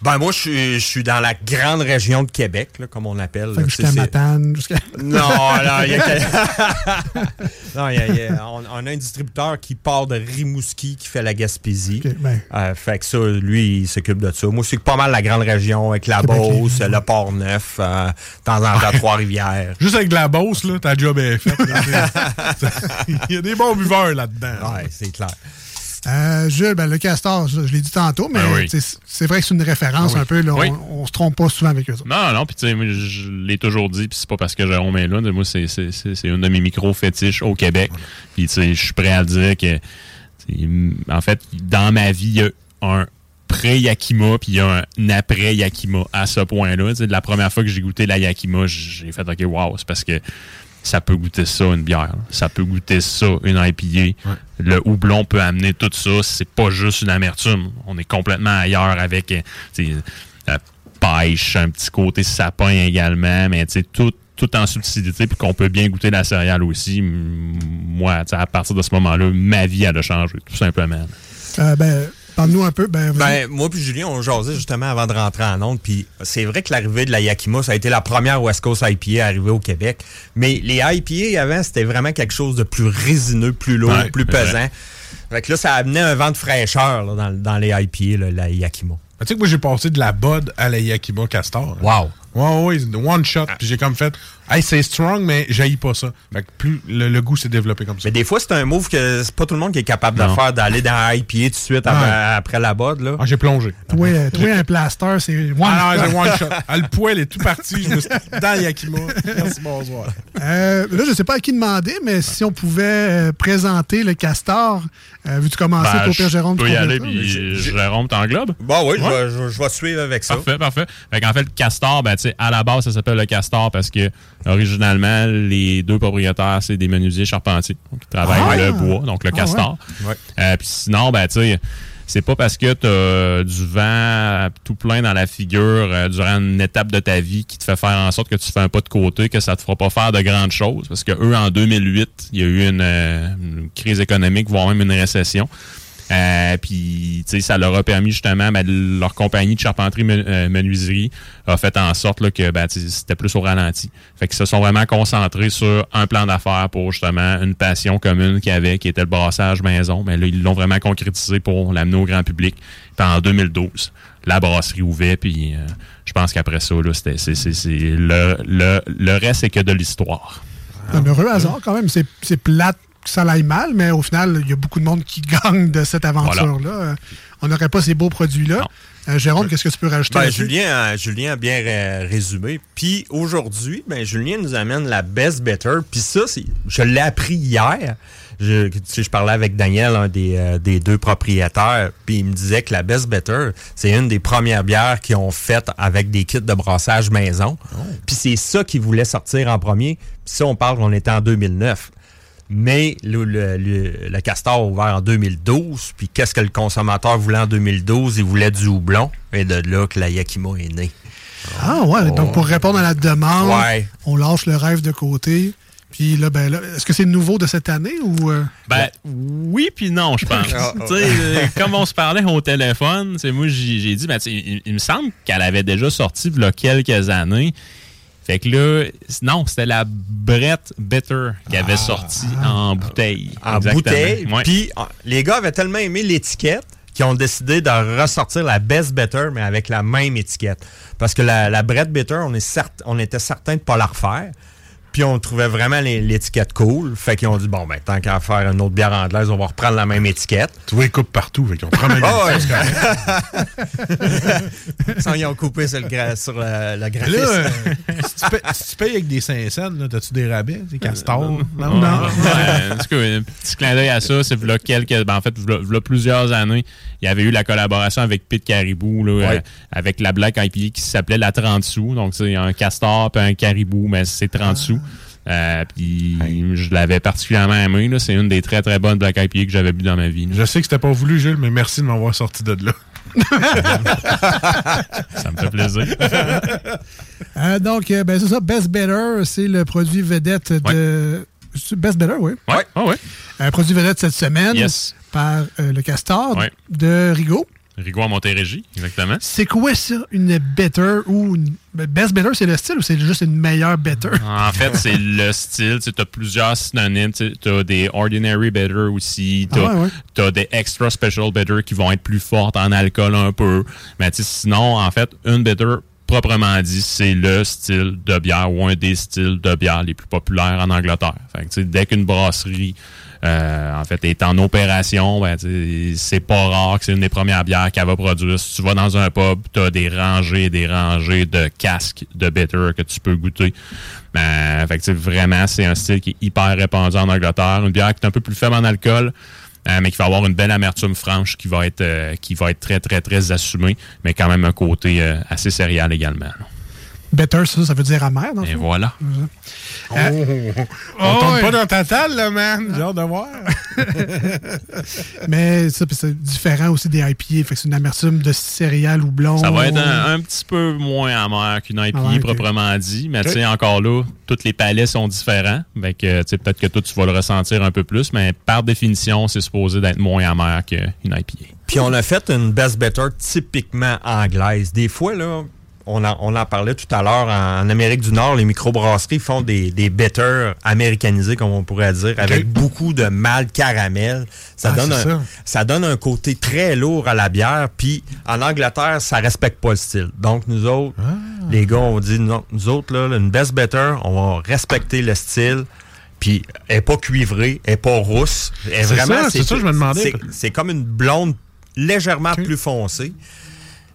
Ben moi, je suis, je suis dans la grande région de Québec, là, comme on appelle. Jusqu'à Matane, jusqu'à... Non, là, il y a... non, il y a- y a- on, on a un distributeur qui part de Rimouski qui fait la Gaspésie. Ok, ben. Euh, fait que ça, lui, il s'occupe de ça. Moi, c'est pas mal la grande région avec la Beauce, le Port-Neuf, euh, temps en temps, Trois-Rivières. Juste avec de la bosse, là, ta job est faite. Il y a des bons buveurs là-dedans. Ouais, c'est clair. Euh, Jules, ben, le castor, je, je l'ai dit tantôt, mais Ben oui. c'est vrai que c'est une référence un peu. Là, Oui. on, on se trompe pas souvent avec eux. autres. Non, non, puis tu sais, moi, je l'ai toujours dit, puis c'est pas parce que Jérôme est là. Moi, c'est une de mes micros fétiches au Québec. Puis tu sais, je suis prêt à dire que, en fait, dans ma vie, il y a un pré-Yakima, puis il y a un après-Yakima à ce point-là. La première fois que j'ai goûté la Yakima, j'ai fait OK, wow, c'est parce que ça peut goûter ça, une bière. Ça peut goûter ça, une IPA. Le houblon peut amener tout ça. C'est pas juste une amertume. On est complètement ailleurs avec euh, tu sais, la pêche, un petit côté sapin également, mais tu sais, tout, tout en subtilité, puis qu'on peut bien goûter la céréale aussi. Moi, tu sais, à partir de ce moment-là, ma vie, elle a changé, tout simplement. Euh, ben, parle-nous un peu. Ben. Ben, moi puis Julien, on jasait justement avant de rentrer en onde. Puis c'est vrai que l'arrivée de la Yakima, ça a été la première West Coast IPA arrivée au Québec. Mais les IPA avant, c'était vraiment quelque chose de plus résineux, plus lourd, Ouais, plus c'est vrai. pesant. Fait que là, ça amenait un vent de fraîcheur là, dans, dans les IPA, là, la Yakima. Tu sais que moi, j'ai passé de la Bud à la Yakima Castor. là. Wow! Ouais, ouais, one shot. Puis j'ai comme fait, Hey, c'est strong, mais j'haïs pas ça. Fait que plus le, le goût s'est développé comme ça. Mais des fois, c'est un move que c'est pas tout le monde qui est capable de faire, d'aller dans un IPA tout de suite après, la. Là. Ah, j'ai plongé. Toi, euh, toi, un plaster, c'est one Ah non, shot. one shot. Ah, le poêle est tout parti. Je me suis dans le Yakima. Merci, bonsoir. Euh, là, je sais pas à qui demander, mais si on pouvait euh, présenter le castor, euh, veux-tu commencer? Ben, pour Pierre Jérôme? Je peux tu y comprends aller, puis Jérôme t'englobe. Bon, oui, je Ouais. vais- je, vais- je vais suivre avec ça. Parfait, parfait. Fait qu'en fait, le castor, ben, tu à la base, ça s'appelle le castor parce que, originalement, les deux propriétaires, c'est des menuisiers charpentiers. Ils travaillent Ah! le bois, donc le Ah, castor. ouais. Euh, Puis sinon, ben, tu sais, c'est pas parce que tu as du vent tout plein dans la figure euh, durant une étape de ta vie qui te fait faire en sorte que tu fais un pas de côté que ça te fera pas faire de grandes choses. Parce que eux, en 2008, il y a eu une, euh, une crise économique, voire même une récession. Euh, puis, tu sais, ça leur a permis justement, ben, leur compagnie de charpenterie euh, menuiserie a fait en sorte là, que ben, c'était plus au ralenti. Fait qu'ils se sont vraiment concentrés sur un plan d'affaires pour justement une passion commune qu'ils avaient, qui était le brassage maison. Mais là, ils l'ont vraiment concrétisé pour l'amener au grand public. Puis en 2012, la brasserie ouvert, puis euh, je pense qu'après ça, là, c'était, c'est, c'est, c'est- le, le, le reste, c'est que de l'histoire. Un heureux hasard quand même. C'est c'est plate ça aille mal, mais au final, il y a beaucoup de monde qui gagne de cette aventure-là. Euh, On n'aurait pas ces beaux produits-là. Euh, Jérôme, qu'est-ce que tu peux rajouter Ben, là-dessus? Julien, a- Julien a bien ré- résumé. Puis aujourd'hui, ben, Julien nous amène la Best Better. Puis ça, je l'ai appris hier. Je, je parlais avec Daniel, un des, euh, des deux propriétaires, puis il me disait que la Best Better, c'est une des premières bières qu'ils ont faites avec des kits de brassage maison. Puis c'est ça qu'ils voulaient sortir en premier. Puis ça, on parle, on était en 2009. Mais le, le, le- le Castor a ouvert en 2012. Puis qu'est-ce que le consommateur voulait en 2012? Il voulait du houblon. Et de là que la Yakima est née. Ah ouais, donc pour répondre à la demande, Ouais. on lâche le rêve de côté. Puis là, ben là, est-ce que c'est nouveau de cette année ou... euh? Ben, oui puis non, je pense. Ah, ah. Tu sais, euh, comme on se parlait au téléphone, c'est moi, j'ai dit, ben, il, il me semble qu'elle avait déjà sorti il y a quelques années. Fait que là, non, c'était la Brett Bitter qui avait sorti en bouteille. En Exactement. bouteille. Puis ah, les gars avaient tellement aimé l'étiquette qu'ils ont décidé de ressortir la Best Better, mais avec la même étiquette. Parce que la, la Brett Bitter, on, est cert- on était certain de ne pas la refaire. Puis on trouvait vraiment les- l'étiquette cool. Fait qu'ils ont dit, bon, ben, tant qu'à faire une autre bière anglaise, on va reprendre la même étiquette. Tu vois, ils coupent partout. Fait qu'ils ont vraiment Ah ouais. c'est. Sans y ont coupé sur le, gra- sur le, le Mais graphisme. Là, euh, si, tu payes, si tu payes avec des 5 cents, là, t'as-tu des rabais? Des castors? Ouais, ouais, en tout cas, un petit clin d'œil à ça, c'est v'là quelques. ben, en fait, v'là plusieurs années, il y avait eu la collaboration avec Pete Caribou, là, Ouais. euh, avec la Black IPA qui s'appelait la 30 sous. Donc, c'est un castor puis un caribou, mais c'est 30 sous. Euh, puis je l'avais particulièrement aimé. là. C'est une des très très bonnes Black IPA que j'avais bu dans ma vie. là. Je sais que c'était pas voulu, Jules, mais merci de m'avoir sorti de là. Ça me fait plaisir. Euh, donc, euh, ben, c'est ça, Best Better, c'est le produit vedette de... C'est Best Better, oui. Ouais, ouais. Un produit vedette cette semaine Yes. Par euh, le Castor Ouais. de Rigaud. Rigaud à Montérégie, exactement. C'est quoi ça, une Better ou une... Best Better, c'est le style ou c'est juste une meilleure Better? En fait, c'est le style. Tu as plusieurs synonymes. Tu as des ordinary bitter aussi. Tu Ah ouais, ouais. des extra special bitter qui vont être plus fortes en alcool un peu. Mais sinon, en fait, une bitter proprement dit, c'est le style de bière ou un des styles de bière les plus populaires en Angleterre. Fait que, tu sais, dès qu'une brasserie euh, en fait, est en opération, ben, c'est pas rare que c'est une des premières bières qu'elle va produire. Si tu vas dans un pub, tu as des rangées et des rangées de casques de bitter que tu peux goûter. Ben, fait que, vraiment, c'est un style qui est hyper répandu en Angleterre. Une bière qui est un peu plus faible en alcool, euh, mais qui va avoir une belle amertume franche qui va être euh, qui va être très, très, très assumée, mais quand même un côté euh, assez céréal également. Better, ça, ça veut dire amer, dans Et voilà. Euh, On oh, tombe ouais. pas dans ta table, là, man. J'ai hâte de voir. Mais ça, puis c'est différent aussi des IPA. Fait que c'est une amertume de céréales ou blond. Ça va être un, un petit peu moins amer qu'une IPA Ah ok. proprement dit, mais tu sais, encore là, tous les palais sont différents. Fait que, tu sais, peut-être que toi, tu vas le ressentir un peu plus, mais par définition, c'est supposé d'être moins amer qu'une IPA. Puis on a fait une Best Better typiquement anglaise. Des fois, là, on en, on en parlait tout à l'heure, en, Amérique du Nord, les microbrasseries font des, des bitters américanisés, comme on pourrait dire, avec beaucoup de malt caramel. Ça, Ah, donne c'est un, ça. ça donne un côté très lourd à la bière. Puis en Angleterre, ça respecte pas le style. Donc nous autres, Ah. les gars, on dit, non, nous autres, là, une best better, on va respecter le style. Puis elle est pas cuivrée, elle est pas rousse. Elle est C'est vraiment, ça, c'est ça que je me demandais. c'est- C'est comme une blonde légèrement plus foncée.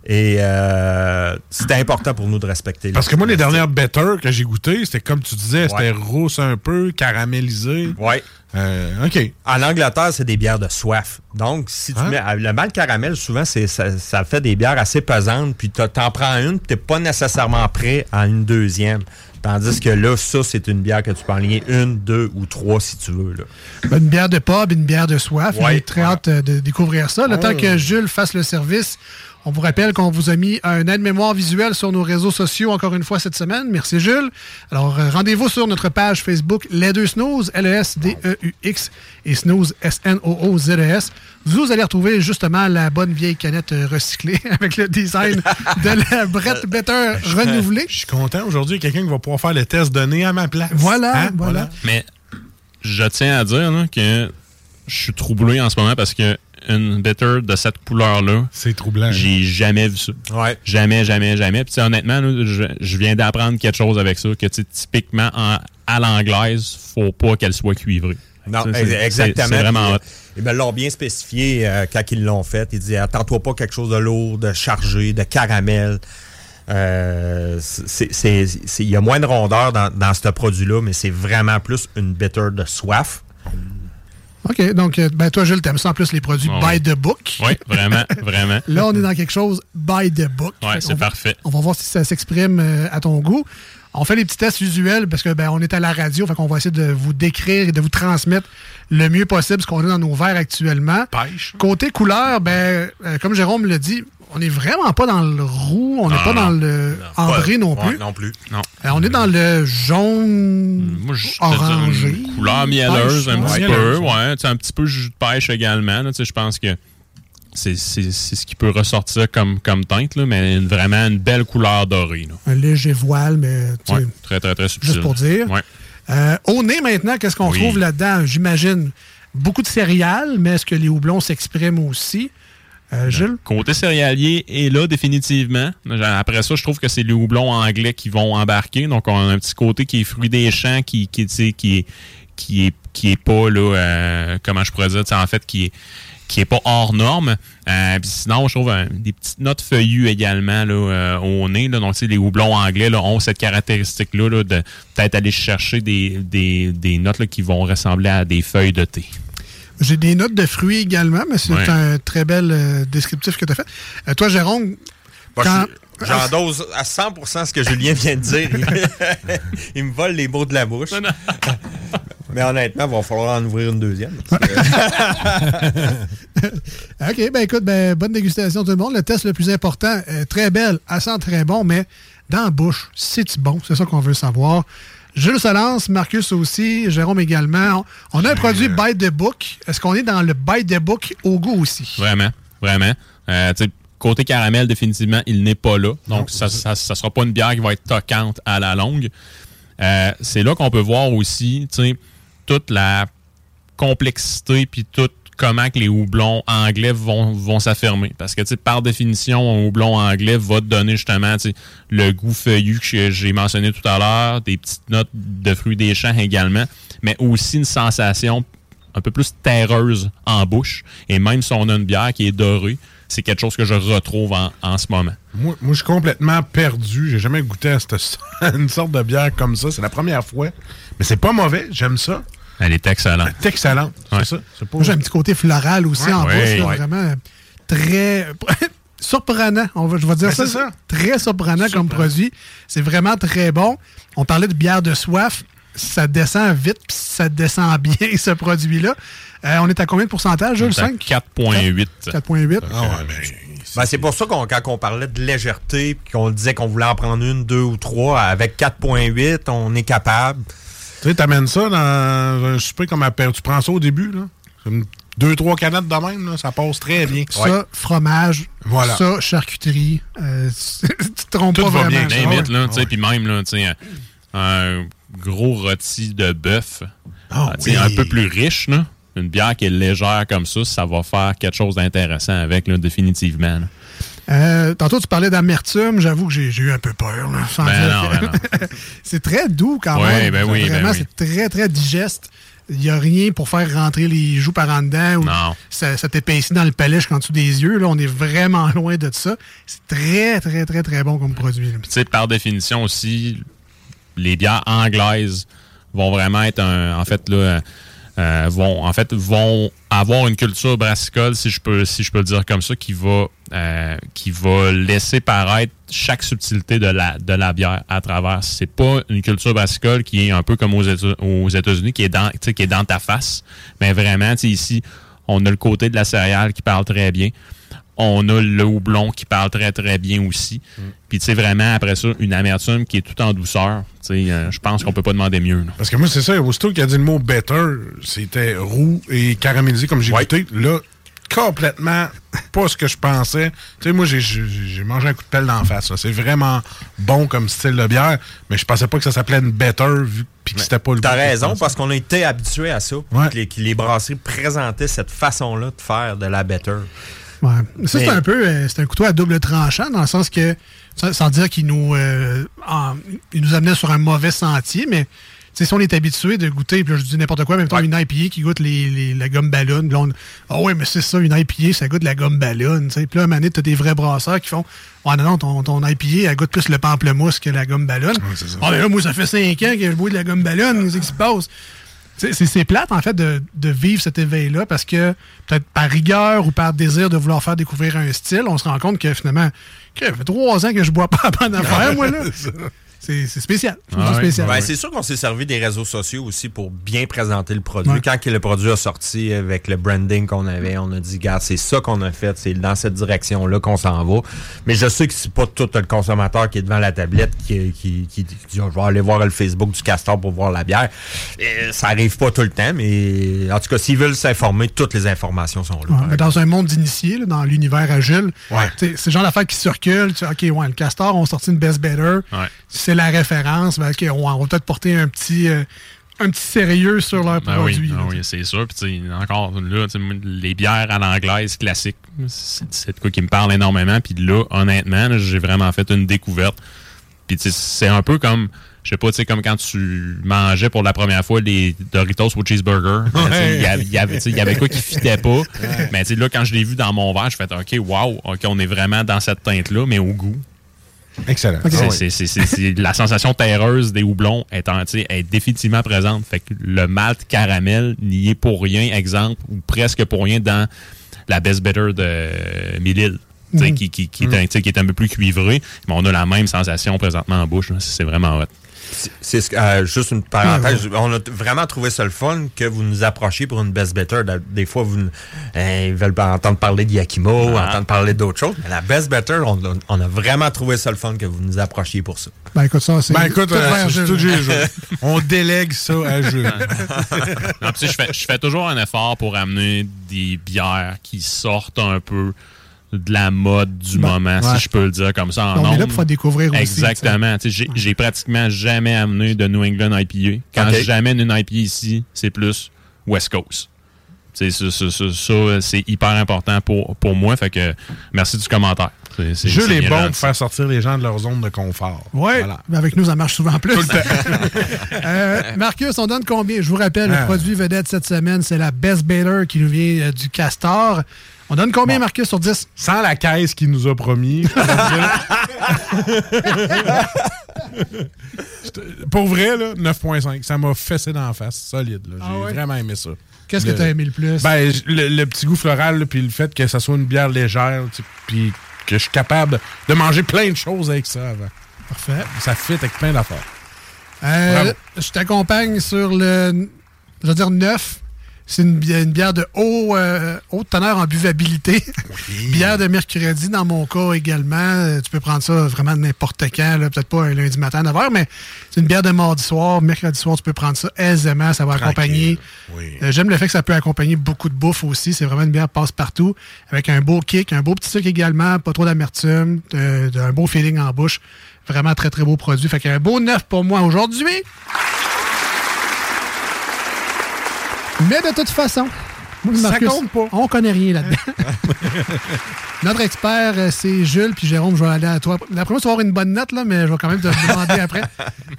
Et euh, c'était important pour nous de respecter. Parce que moi, les le dernières better que j'ai goûtées, c'était comme tu disais, c'était rousse un peu, caramélisé. Ouais. Euh, OK. En Angleterre, c'est des bières de soif. Donc, si tu Hein? mets le mal caramel, souvent, c'est ça, ça fait des bières assez pesantes. Puis t'en- prends une, puis t'es pas nécessairement prêt à une deuxième. Tandis que là, ça, c'est une bière que tu peux en ligner une, deux ou trois si tu veux. Là. Ben, Une bière de pub, une bière de soif. Ouais, J'ai très hâte de découvrir ça. Le Oh. temps que Jules fasse le service, on vous rappelle qu'on vous a mis un aide-mémoire visuel sur nos réseaux sociaux encore une fois cette semaine. Merci Jules. Alors, euh, rendez-vous sur notre page Facebook Les Deux Snooze, L-E-S-D-E-U-X et Snooze, S-N-O-O-Z-E-S. Vous allez retrouver justement la bonne vieille canette euh, recyclée avec le design de la Brett Better renouvelée. Je suis content. Aujourd'hui, quelqu'un qui va pouvoir faire le test de nez à ma place. Voilà, Hein? voilà. Mais je tiens à dire là, que je suis troublé en ce moment parce que une bitter de cette couleur-là, c'est troublant. J'ai jamais vu ça. Ouais. Jamais, jamais, jamais. Puis honnêtement, là, je, je viens d'apprendre quelque chose avec ça, que typiquement en- à l'anglaise, faut pas qu'elle soit cuivrée. Non, exactement. C'est vraiment hot. Ils me l'ont bien spécifié euh, quand ils l'ont fait. Ils disaient attends-toi pas quelque chose de lourd, de chargé, de caramel. Euh, Il y a moins de rondeur dans, dans ce produit-là, mais c'est vraiment plus une bitter de soif. OK, donc, euh, ben, toi, Jules, t'aimes ça en plus les produits Ouais, by the book. Oui, vraiment, vraiment. Là, on est dans quelque chose by the book. Ouais, Fait c'est parfait. On va voir si ça s'exprime euh, à ton goût. On fait les petits tests usuels parce que ben, on est à la radio, fait qu'on va essayer de vous décrire et de vous transmettre le mieux possible ce qu'on a dans nos verres actuellement. Pêche. Côté couleur, ben, euh, comme Jérôme l'a dit, on n'est vraiment pas dans le roux, on n'est pas non. dans le ambré non Ouais, plus. non plus. Non. Euh, on est dans le jaune Moi, je te orangé. une couleur mielleuse Pêche, un petit peu, ouais. Un petit peu jus de pêche également. Je pense que c'est ce qui peut ressortir comme, comme teinte, là, mais une- vraiment une belle couleur dorée. là. Un léger voile, mais tu sais, Ouais, très, très, très subtil. juste pour dire. Ouais. Euh, au nez, maintenant, qu'est-ce qu'on Oui. trouve là-dedans? J'imagine beaucoup de céréales, mais est-ce que les houblons s'expriment aussi? Euh? Côté céréalier est là définitivement. Après ça, je trouve que c'est les houblons anglais qui vont embarquer. Donc, on a un petit côté qui est fruit des champs, qui, est qui est qui est pas là, euh, comment je pourrais dire, tu sais, en fait, qui est qui est pas hors norme. Euh, puis sinon, je trouve euh, des petites notes feuillues également là, euh, au nez. Là. Donc, les houblons anglais là, ont cette caractéristique-là là, de peut-être aller chercher des, des, des notes qui vont ressembler à des feuilles de thé. J'ai des notes de fruits également, mais c'est Ouais. un très bel euh, descriptif que tu as fait. Euh, toi, Jérôme, quand- je- J'endose à 100% ce que Julien vient de dire. Il me vole les mots de la bouche. Mais honnêtement, il va falloir en ouvrir une deuxième. OK, ben écoute, ben, bonne dégustation tout le monde. Le test le plus important, euh, très belle, elle sent très bon, mais dans la bouche, c'est-tu bon? C'est ça qu'on veut savoir. Jules se lance, Marcus aussi, Jérôme également. On on a un produit by the book. Est-ce qu'on est dans le by the book au goût aussi? Vraiment, vraiment. Euh, côté caramel, définitivement, il n'est pas là. Donc, ça ne sera pas une bière qui va être toquante à la longue. Euh, c'est là qu'on peut voir aussi toute la complexité puis tout comment que les houblons anglais vont, vont s'affirmer. Parce que, tu par définition, un houblon anglais va te donner justement le goût feuillu que j'ai mentionné tout à l'heure, des petites notes de fruits des champs également, mais aussi une sensation un peu plus terreuse en bouche. Et même si on a une bière qui est dorée, c'est quelque chose que je retrouve en, ce moment. Moi, moi, je suis complètement perdu. J'ai jamais goûté à cette- une sorte de bière comme ça. C'est la première fois. Mais c'est pas mauvais. J'aime ça. Elle est excellente. C'est excellent. Ouais. C'est ça. C'est pas... Moi, j'ai un petit côté floral aussi Ouais, en ouais, bouche, là, ouais. vraiment très surprenant. On va, je vais dire Ben, ça, c'est ça. Très surprenant comme produit. C'est vraiment très bon. On parlait de bière de soif. Ça descend vite, puis ça descend bien, ce produit-là. Euh, on est à combien de pourcentage, Jules? C'est à 5? 4,8. 4,8. Ah ouais, ben, Ben, c'est pour ça qu'on, quand on parlait de légèreté, puis qu'on disait qu'on voulait en prendre une, deux ou trois, avec 4.8, on est capable. Tu sais, t'amènes ça dans un souper comme apéro. Tu prends ça au début, là. Une deux, trois canettes de même, là, ça passe très bien. Ça, fromage. Voilà. Ça, charcuterie. Euh, tu te trompes Tout pas va vraiment. bien. Limite, là, tu sais, puis même, là, tu sais, un, un gros rôti de bœuf, Ah tu sais, oui. un peu plus riche, là. Une bière qui est légère comme ça, ça va faire quelque chose d'intéressant avec, là, définitivement. là. Euh, tantôt, tu parlais d'amertume. J'avoue que j'ai eu un peu peur. Ben que- ben c'est très doux quand Ouais, même. ben oui, Vraiment, oui. c'est très, très digeste. Il n'y a rien pour faire rentrer les joues par en dedans ou Non. ça, ça t'épaissit dans le palais jusqu'en dessous des yeux. Là, on est vraiment loin de ça. C'est très, très, très, très bon comme produit. tu sais, par définition aussi, les bières anglaises vont vraiment être un, en fait, là, euh, vont, en fait, vont avoir une culture brassicole, si je peux, si je peux le dire comme ça, qui va, euh, qui va laisser paraître chaque subtilité de la, de la bière à travers. C'est pas une culture brassicole qui est un peu comme aux, aux États-Unis, qui est dans, qui est dans ta face, mais vraiment, ici, on a le côté de la céréale qui parle très bien. On a le houblon qui parle très très bien aussi. Puis tu sais vraiment après ça une amertume qui est tout en douceur. Tu sais, euh, je pense qu'on peut pas demander mieux. là. Parce que moi, c'est ça, aussitôt qu'il a dit le mot better, c'était roux et caramélisé comme j'ai goûté. Là, complètement pas ce que je pensais. Tu sais, moi, j'ai- mangé un coup de pelle d'en face. C'est vraiment bon comme style de bière, mais je pensais pas que ça s'appelait une better vu puis que c'était pas le T'as raison, parce qu'on a été habitué à ça. Ouais. Que, les, que les brasseries présentaient cette façon-là de faire de la better. Ouais. Ça, c'est un peu euh, c'est un couteau à double tranchant, dans le sens que, sans, dire qu'il nous, euh, en- il nous amenait sur un mauvais sentier, mais tu si on est habitué de goûter, puis là, je dis n'importe quoi, même temps, une IPA qui goûte les, les- la gomme ballon, on- ah ouais, mais c'est ça, une IPA, ça goûte la gomme ballon, tu. Puis là, à un moment donné, t'as des vrais brasseurs qui font, ouais, non, non, ton, ton IPA, elle goûte plus le pamplemousse que la gomme ballon. Ah, mais là, moi, ça fait cinq ans que je bois de la gomme ballon, qu'est-ce qui se passe? C'est- plate, en fait, de, de vivre cet éveil-là parce que, peut-être par rigueur ou par désir de vouloir faire découvrir un style, on se rend compte que finalement, que ça fait trois ans que je bois pas à bonne affaire, moi, là. C'est spécial. Spécial. Ben, C'est sûr qu'on s'est servi des réseaux sociaux aussi pour bien présenter le produit. Ouais. Quand que le produit a sorti avec le branding qu'on avait, on a dit, gars, c'est ça qu'on a fait, c'est dans cette direction-là qu'on s'en va. Mais je sais que c'est pas tout le consommateur qui est devant la tablette qui, qui, qui, qui dit, je vais aller voir le Facebook du Castor pour voir la bière. Ça arrive pas tout le temps, mais en tout cas, s'ils veulent s'informer, toutes les informations sont là. Ouais, mais dans un monde d'initiés, dans l'univers agile, Ouais. c'est genre d'affaires qui circulent. Tu OK, ouais, le Castor ont sorti une Best Better. C'est la référence. Ben, OK, ouais, on va peut-être porter un petit, euh, un petit sérieux sur leur Ben produit. oui, là, ben oui, c'est sûr. Puis encore là, les bières à l'anglaise classiques, c'est de quoi qui me parle énormément. Puis là, honnêtement, j'ai vraiment fait une découverte. Puis c'est un peu comme, je sais pas, tu sais, comme quand tu mangeais pour la première fois les Doritos au cheeseburger. Ben, Il y avait- quoi qui fitait pas. Mais là, quand je l'ai vu dans mon verre, je fais OK, wow, OK, on est vraiment dans cette teinte-là, mais au goût. Excellent. C'est- Ah oui. c'est- la sensation terreuse des houblons est, est définitivement présente. Fait que le malt caramel n'y est pour rien, exemple, ou presque pour rien dans la Best Better de Mille Mhm. qui, est un, qui est un peu plus cuivré. Mais on a la même sensation présentement en bouche. C'est vraiment hot. C'est ce- euh, juste une parenthèse. On a vraiment trouvé ça le fun que vous nous approchiez pour une Best Better. Des fois, vous, euh, ils veulent pas entendre parler de Yakimo, Ah. entendre parler d'autres choses. Mais la Best Better, on, a- on a vraiment trouvé ça le fun que vous nous approchiez pour ça. Ben écoute, ça, c'est. Ben écoute, tout euh, tout on délègue ça à Jules. Non, puis tu sais, je fais, je fais toujours un effort pour amener des bières qui sortent un peu de la mode du Ben, moment, ouais. si je peux le dire comme ça en On est là pour faire découvrir aussi. Exactement. J'ai pratiquement jamais amené de New England IPA. Quand Ok. j'amène une IPA ici, c'est plus West Coast. Ça, c'est hyper important pour, pour moi. Fait que merci du commentaire. C'est- c'est- Jules c'est est bien bon gentil. pour faire sortir les gens de leur zone de confort. Oui, Voilà. mais avec nous, ça marche souvent plus. Tout le temps. Euh, Marcus, on donne combien? Je vous rappelle, Ah. le produit vedette cette semaine, c'est la Best Baylor qui nous vient euh, du Castor. On donne combien, Marcus, sur 10? Sans la caisse qu'il nous a promis. Pour vrai, là, 9.5. Ça m'a fessé dans la face. Solide. J'ai Ah ouais? vraiment aimé ça. Qu'est-ce que Le- tu as aimé le plus? Ben, le, le petit goût floral, puis le fait que ça soit une bière légère, puis que je suis capable de manger plein de choses avec ça avant. Parfait. Ça fit avec plein d'affaires. Euh, je t'accompagne sur le, je veux dire 9. C'est une, bi- une bière de haut, euh, haute teneur en buvabilité. bière de mercredi, dans mon cas également. Euh, Tu peux prendre ça vraiment n'importe quand, peut-être pas un lundi matin à 9h, mais c'est une bière de mardi soir. Mercredi soir, tu peux prendre ça aisément. Ça va accompagner. Euh, J'aime le fait que ça peut accompagner beaucoup de bouffe aussi. C'est vraiment une bière passe-partout, avec un beau kick, un beau petit sucre également, pas trop d'amertume, un beau feeling en bouche. Vraiment très, très beau produit. Fait qu'un beau neuf pour moi aujourd'hui. Mais de toute façon, moi, Ça Marcus, compte pas. on connaît rien là-dedans. Notre expert, euh, c'est Jules, puis Jérôme, je vais aller à toi. D'après moi, tu vas avoir une bonne note, là, mais je vais quand même te demander après.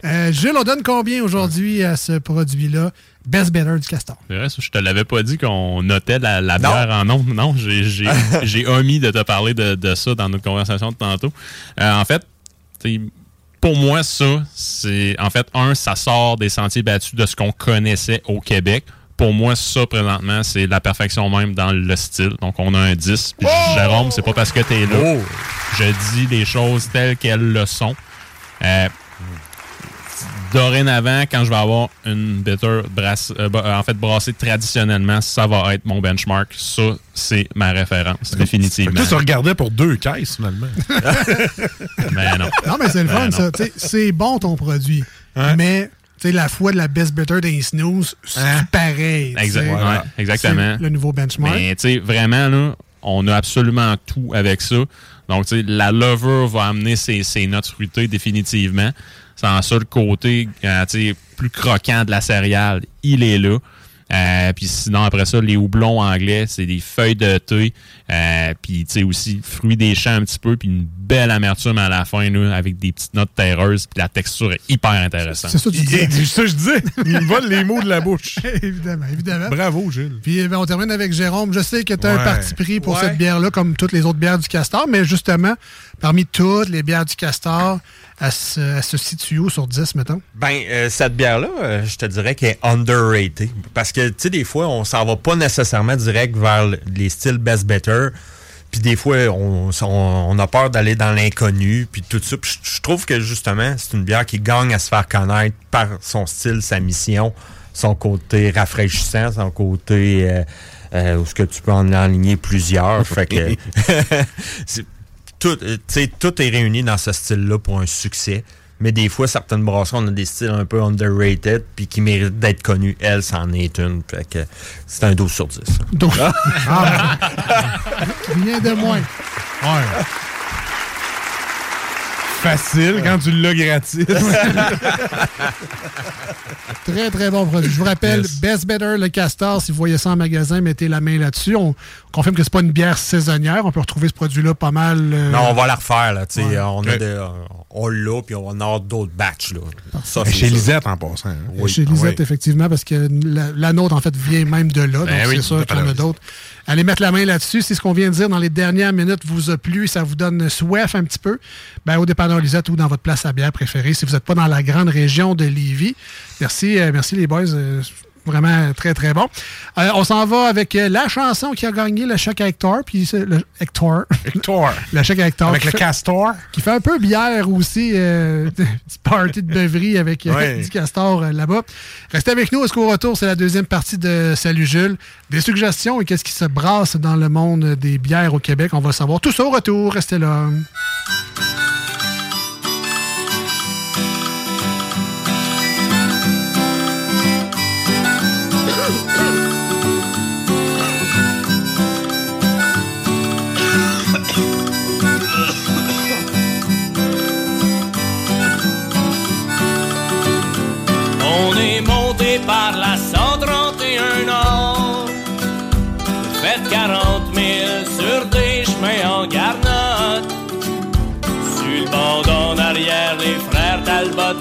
Euh, Jules, on donne combien aujourd'hui à ce produit-là? Best Better du Castor. C'est vrai, ça, je te l'avais pas dit qu'on notait la, la bière en nombre. Non, j'ai- omis de te parler de, de ça dans notre conversation de tantôt. Euh, en fait, pour moi, ça, c'est. En fait, un, ça sort des sentiers battus de ce qu'on connaissait au Québec. Pour moi, ça, présentement, c'est la perfection même dans le style. Donc, on a un 10. Puis, Jérôme, c'est pas parce que t'es là. Je dis les choses telles qu'elles le sont. Euh, dorénavant, quand je vais avoir une bitter brasse, euh, bah, en fait brassée traditionnellement, ça va être mon benchmark. Ça, c'est ma référence, définitivement. là, tu regardais pour deux caisses, finalement. Mais non. Non, mais c'est le fun, Ben ça. C'est bon ton produit. Mais la foi de la Best Better des snooze, c'est pareil. Exact- ouais, exactement. C'est Le nouveau benchmark. Mais tu sais, vraiment, là, on a absolument tout avec ça. Donc, tu sais, la lover va amener ses, ses notes fruitées définitivement. Sans ça, le côté euh, plus croquant de la céréale, il est là. Euh, puis sinon, après ça, les houblons anglais, c'est des feuilles de thé. Euh, puis, tu sais, aussi, fruits des champs un petit peu. Puis une belle amertume à la fin, là, avec des petites notes terreuses. Puis la texture est hyper intéressante. C'est ça que tu disais. C'est ça que je disais. Il me vole les mots de la bouche. évidemment, évidemment. Bravo, Gilles. Puis eh ben, on termine avec Jérôme. Je sais que tu as un parti pris pour Ouais. cette bière-là, comme toutes les autres bières du Castor, mais justement, parmi toutes les bières du Castor, elle se situe où sur 10, mettons? Ben, euh, cette bière-là, euh, je te dirais qu'elle est underrated. Parce que, tu sais, des fois, on s'en va pas nécessairement direct vers le- les styles best better. Puis des fois, on, on- on a peur d'aller dans l'inconnu, puis tout ça. Puis je, je trouve que, justement, c'est une bière qui gagne à se faire connaître par son style, sa mission, son côté rafraîchissant, son côté... Euh, euh, où ce que tu peux en aligner plusieurs. fait que... tout, euh, tu sais, tout est réuni dans ce style-là pour un succès. Mais des fois, certaines brasseries, on a des styles un peu underrated puis qui méritent d'être connus. Elle, c'en est une. Fait que c'est un 12 sur 10. Donc, ah, rien de moins. Ouais. Facile quand tu l'as gratis. Très, très bon produit. Je vous rappelle, Yes. Best Better, le Castor, si vous voyez ça en magasin, mettez la main là-dessus. On confirme que c'est pas une bière saisonnière. On peut retrouver ce produit-là pas mal. euh, Non, on va la refaire. Là, tu sais. Ouais. on, a on l'a, puis on va en avoir d'autres batchs. Là. Ça, chez ça. Lisette, en passant. hein. Oui. Chez Lisette, oui. effectivement, parce que la, la nôtre, en fait, vient même de là. donc, Ben oui, c'est sûr qu'il y en a d'autres. Allez mettre la main là-dessus. Si ce qu'on vient de dire dans les dernières minutes vous a plu, ça vous donne soif un petit peu, ben, au dépanneur Lisette ou dans votre place à bière préférée, si vous n'êtes pas dans la grande région de Lévis. Merci, euh, merci les boys. euh, Vraiment très, très bon. Euh, on s'en va avec euh, la chanson qui a gagné le chèque à Hector. Puis le Hector. Hector. le chèque à Hector. Avec le fait- castor. qui fait un peu bière aussi, euh, petit party de beuverie avec euh, Ouais. du castor là-bas. Restez avec nous, est-ce qu'au retour, c'est la deuxième partie de Salut Jules. Des suggestions et qu'est-ce qui se brasse dans le monde des bières au Québec, on va savoir tout ça au retour. Restez là.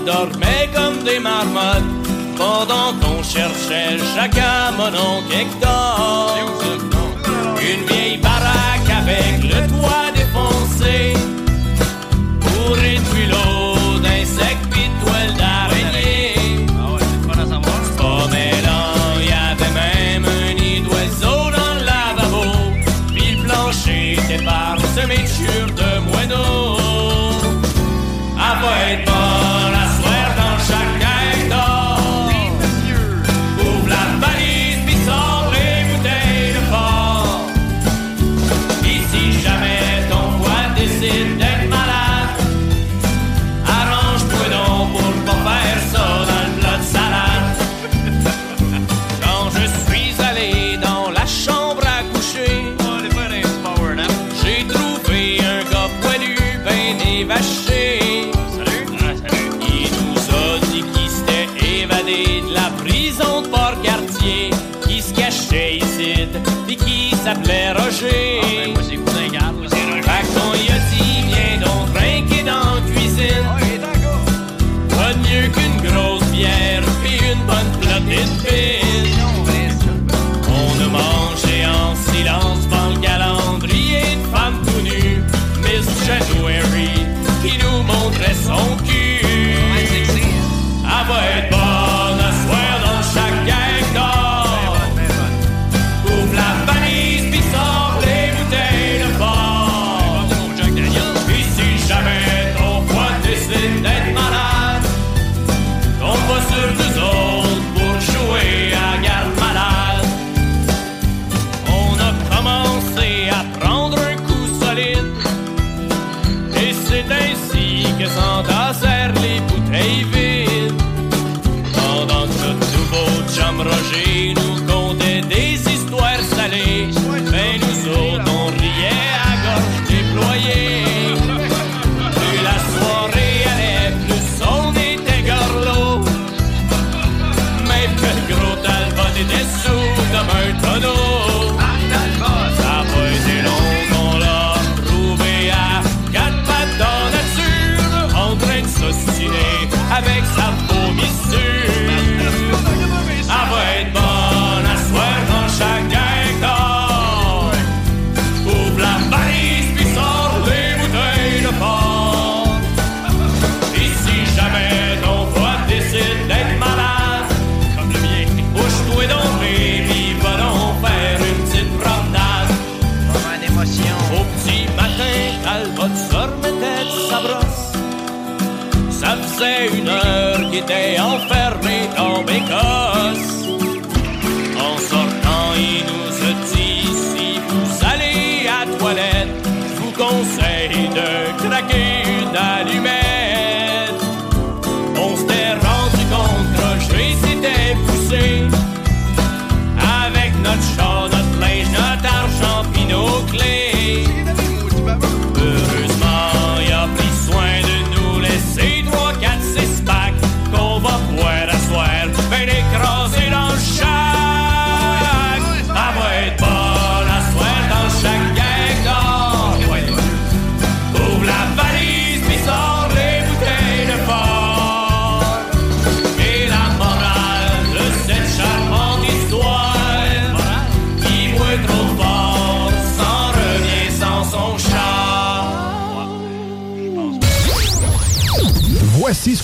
Dormaient comme des marmottes. Pendant qu'on cherchait chacun mon oncle Hector. Une vieille baraque avec le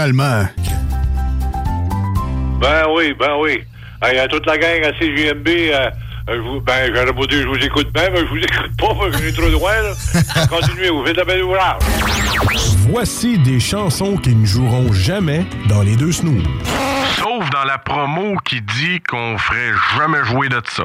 Finalement. Ben oui, ben oui. Hey, à toute la gang à CJMB, euh, je vous, ben, j'aurais beau dire je vous écoute bien, mais je vous écoute pas, parce que j'ai trop loin, là. Continuez, vous faites un bel ouvrage. Voici des chansons qui ne joueront jamais dans les deux snooze. Sauf dans la promo qui dit qu'on ferait jamais jouer de ça.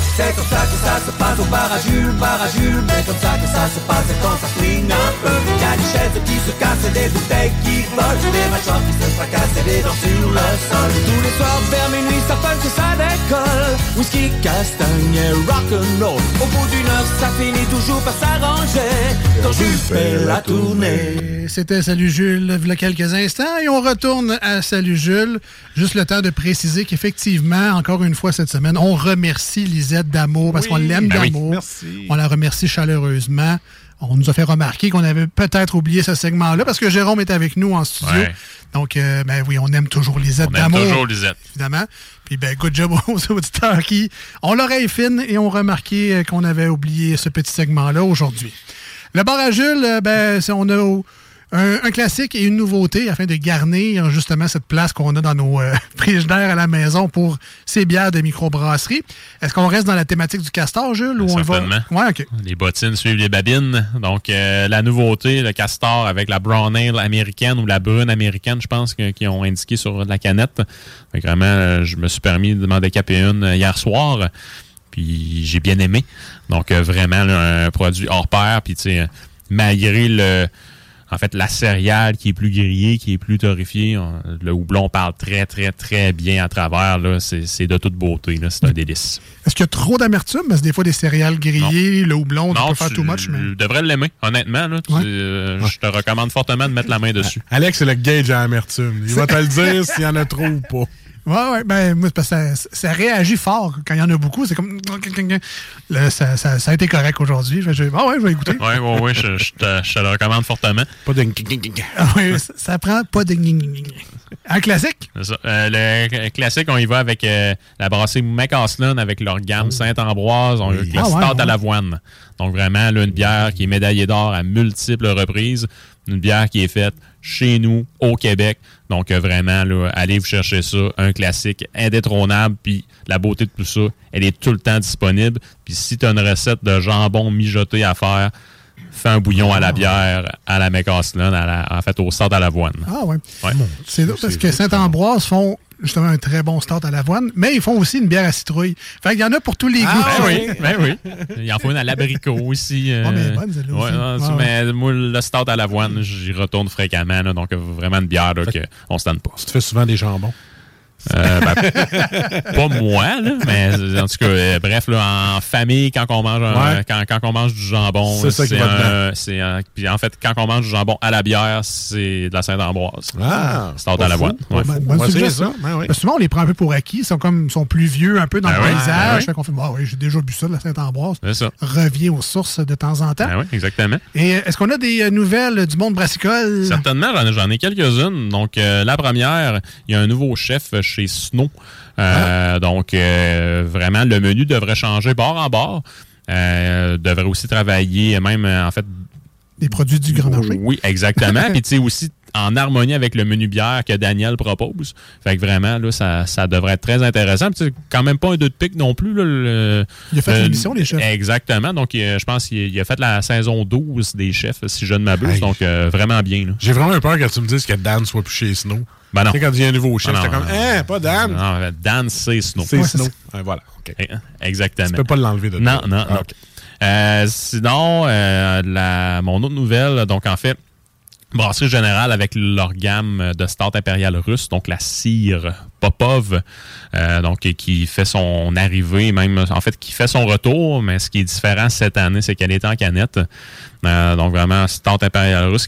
C'est comme ça que ça se passe au bar à Jules, bar à Jules. C'est comme ça que ça se passe quand ça flingue un peu. Y a des chaises qui se cassent des bouteilles qui volent. Des machins qui se fracassent et des dents sur le sol. Tous les soirs vers minuit, ça punch et ça décolle. Whisky, castagne et rock'n'roll. Au bout d'une heure, ça finit toujours par s'arranger. Quand Jules fait la tournée. C'était Salut Jules, il y a quelques instants. Et on retourne à Salut Jules. Juste le temps de préciser qu'effectivement, encore une fois cette semaine, on remercie Lisette lettre d'amour parce qu'on l'aime Ben d'amour. On la remercie chaleureusement. On nous a fait remarquer qu'on avait peut-être oublié ce segment-là parce que Jérôme est avec nous en studio. Ouais. Donc, euh, ben oui, on aime toujours Lisette On aime d'amour. toujours Lisette. Évidemment. Puis, ben, good job aux auditeurs qui ont l'oreille fine et ont remarqué euh, qu'on avait oublié ce petit segment-là aujourd'hui. Le bar à Jules, euh, ben, c'est- on a au- un, un classique et une nouveauté afin de garnir justement cette place qu'on a dans nos euh, frigidaires à la maison pour ces bières de microbrasserie. Est-ce qu'on reste dans la thématique du castor, Jules? Ou on va... Ouais. Les bottines suivent les babines. Donc, euh, la nouveauté, le castor avec la brown ale américaine ou la brune américaine, je pense, qu'ils ont indiqué sur la canette. Vraiment, euh, je me suis permis de demander caper une euh, hier soir. Puis, j'ai bien aimé. Donc, euh, vraiment, là, un produit hors pair. Puis, tu sais, malgré le... En fait, la céréale qui est plus grillée, qui est plus torréfiée, on- le houblon parle très, très, très bien à travers. là. C'est c'est de toute beauté. là. C'est un délice. Est-ce qu'il y a trop d'amertume? Parce que des fois, des céréales grillées, le houblon, Non, peut faire tu too much. Mais... devrais l'aimer, honnêtement. Là, Tu- euh, Je te recommande fortement de mettre la main dessus. Alex, c'est le gauge à amertume. Il va te le dire s'il y en a trop ou pas. Ouais, ouais, ben, moi, parce que ça, ça réagit fort quand il y en a beaucoup. C'est comme. Là, ça, ça- ça a été correct aujourd'hui. J'ai- Ah ouais, je vais écouter. Oui, oui, oui, je, je te, je te le recommande fortement. Pas de... Ah ouais, ça, ça prend pas de. Un classique? C'est ça. Euh, le classique, on y va avec euh, la brasserie McCaslin avec leur gamme Saint-Ambroise. On a le Ah ouais, ouais. à l'avoine. Donc vraiment, là, une bière qui est médaillée d'or à multiples reprises. Une bière qui est faite chez nous, au Québec. Donc euh, vraiment, là, allez vous chercher ça. Un classique indétrônable. Puis la beauté de tout ça, elle est tout le temps disponible. Puis si tu as une recette de jambon mijoté à faire, fais un bouillon à la bière, à la McCaslin, à la- en fait au start à l'avoine. Ah ouais. Ouais. C'est là parce que Saint-Ambroise font justement un très bon start à l'avoine, mais ils font aussi une bière à citrouille. Fait qu'il y en a pour tous les goûts. Ben oui, ben oui. Il en faut une à l'abricot aussi. euh, Ah, mais bonne, celle-là ouais, aussi. non, Ouais, mais moi, le start à l'avoine, j'y retourne fréquemment. là, donc, vraiment une bière là, qu'on ne se tente pas. Tu te fais souvent des jambons. Euh, ben, pas moi, là, mais en tout cas, euh, bref, là, en famille, quand on mange, un- Ouais. quand, quand on mange du jambon, C'est un- c'est puis en fait, quand on mange du jambon à la bière, c'est de la Saint-Ambroise. Ah, start pas à. Ouais. Ben, essayer suggestion. ça. Ben oui. Parce que souvent, on les prend un peu pour acquis. Ils sont comme sont plus vieux un peu dans Ben le paysage. ben. Fait qu'on fait, bah oui, j'ai déjà bu ça de la Saint-Ambroise. C'est ça. Revient aux sources de temps en temps. Ben oui, exactement. Et est-ce qu'on a des euh, nouvelles du monde brassicole? Certainement, j'en ai, j'en ai quelques-unes. Donc, euh, la première, il y a un nouveau chef chez Snow. Euh, Donc, euh, vraiment, le menu devrait changer bord en bord. Euh, devrait aussi travailler, même, en fait... Des produits du grand marché. Oui, exactement. Puis, tu sais, aussi en harmonie avec le menu bière que Daniel propose. Fait que vraiment, là, ça, ça devrait être très intéressant. Sais, quand même pas un deux de pique non plus. Là, le- Il a fait le- l'émission, les chefs. Exactement. Donc, euh, je pense qu'il il a fait la saison 12 des chefs, si je ne m'abuse. Hey. Donc, euh, vraiment bien. Là. J'ai vraiment eu peur que tu me dises que Dan soit plus chez Snow. Ben non. Tu sais, quand il y a un nouveau chef, Ah non, j'étais comme, hein, pas Dan? Non, Dan, c'est Snow. C'est Ouais, Snow. c'est voilà. OK. Eh, Exactement. Tu peux pas l'enlever de Non, toi. non, Ah, non. OK. Euh, sinon, euh, la, mon autre nouvelle, donc en fait, Brasserie Générale avec leur gamme de start impériale russe, donc la cire Popov, euh, donc qui fait son arrivée, même en fait qui fait son retour, mais ce qui est différent cette année, c'est qu'elle est en canette. Euh, donc vraiment start impériale russe.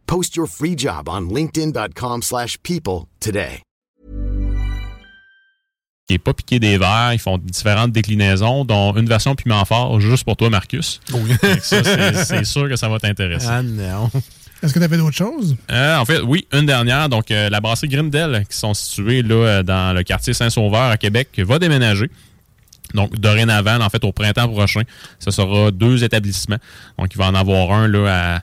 Post your free job on linkedin.com/people slash people today. qui est pas piqué des verres. Ils font différentes déclinaisons, dont une version piment fort juste pour toi, Marcus. Ça, c'est- sûr que ça va t'intéresser. Ah non. Est-ce que tu avais d'autres choses? Euh, en fait, oui, une dernière. Donc, euh, la brasserie Grindel, qui sont situées là, euh, dans le quartier Saint-Sauveur à Québec, va déménager. Donc, dorénavant, en fait, au printemps prochain, ce sera deux établissements. Donc, il va en avoir un là à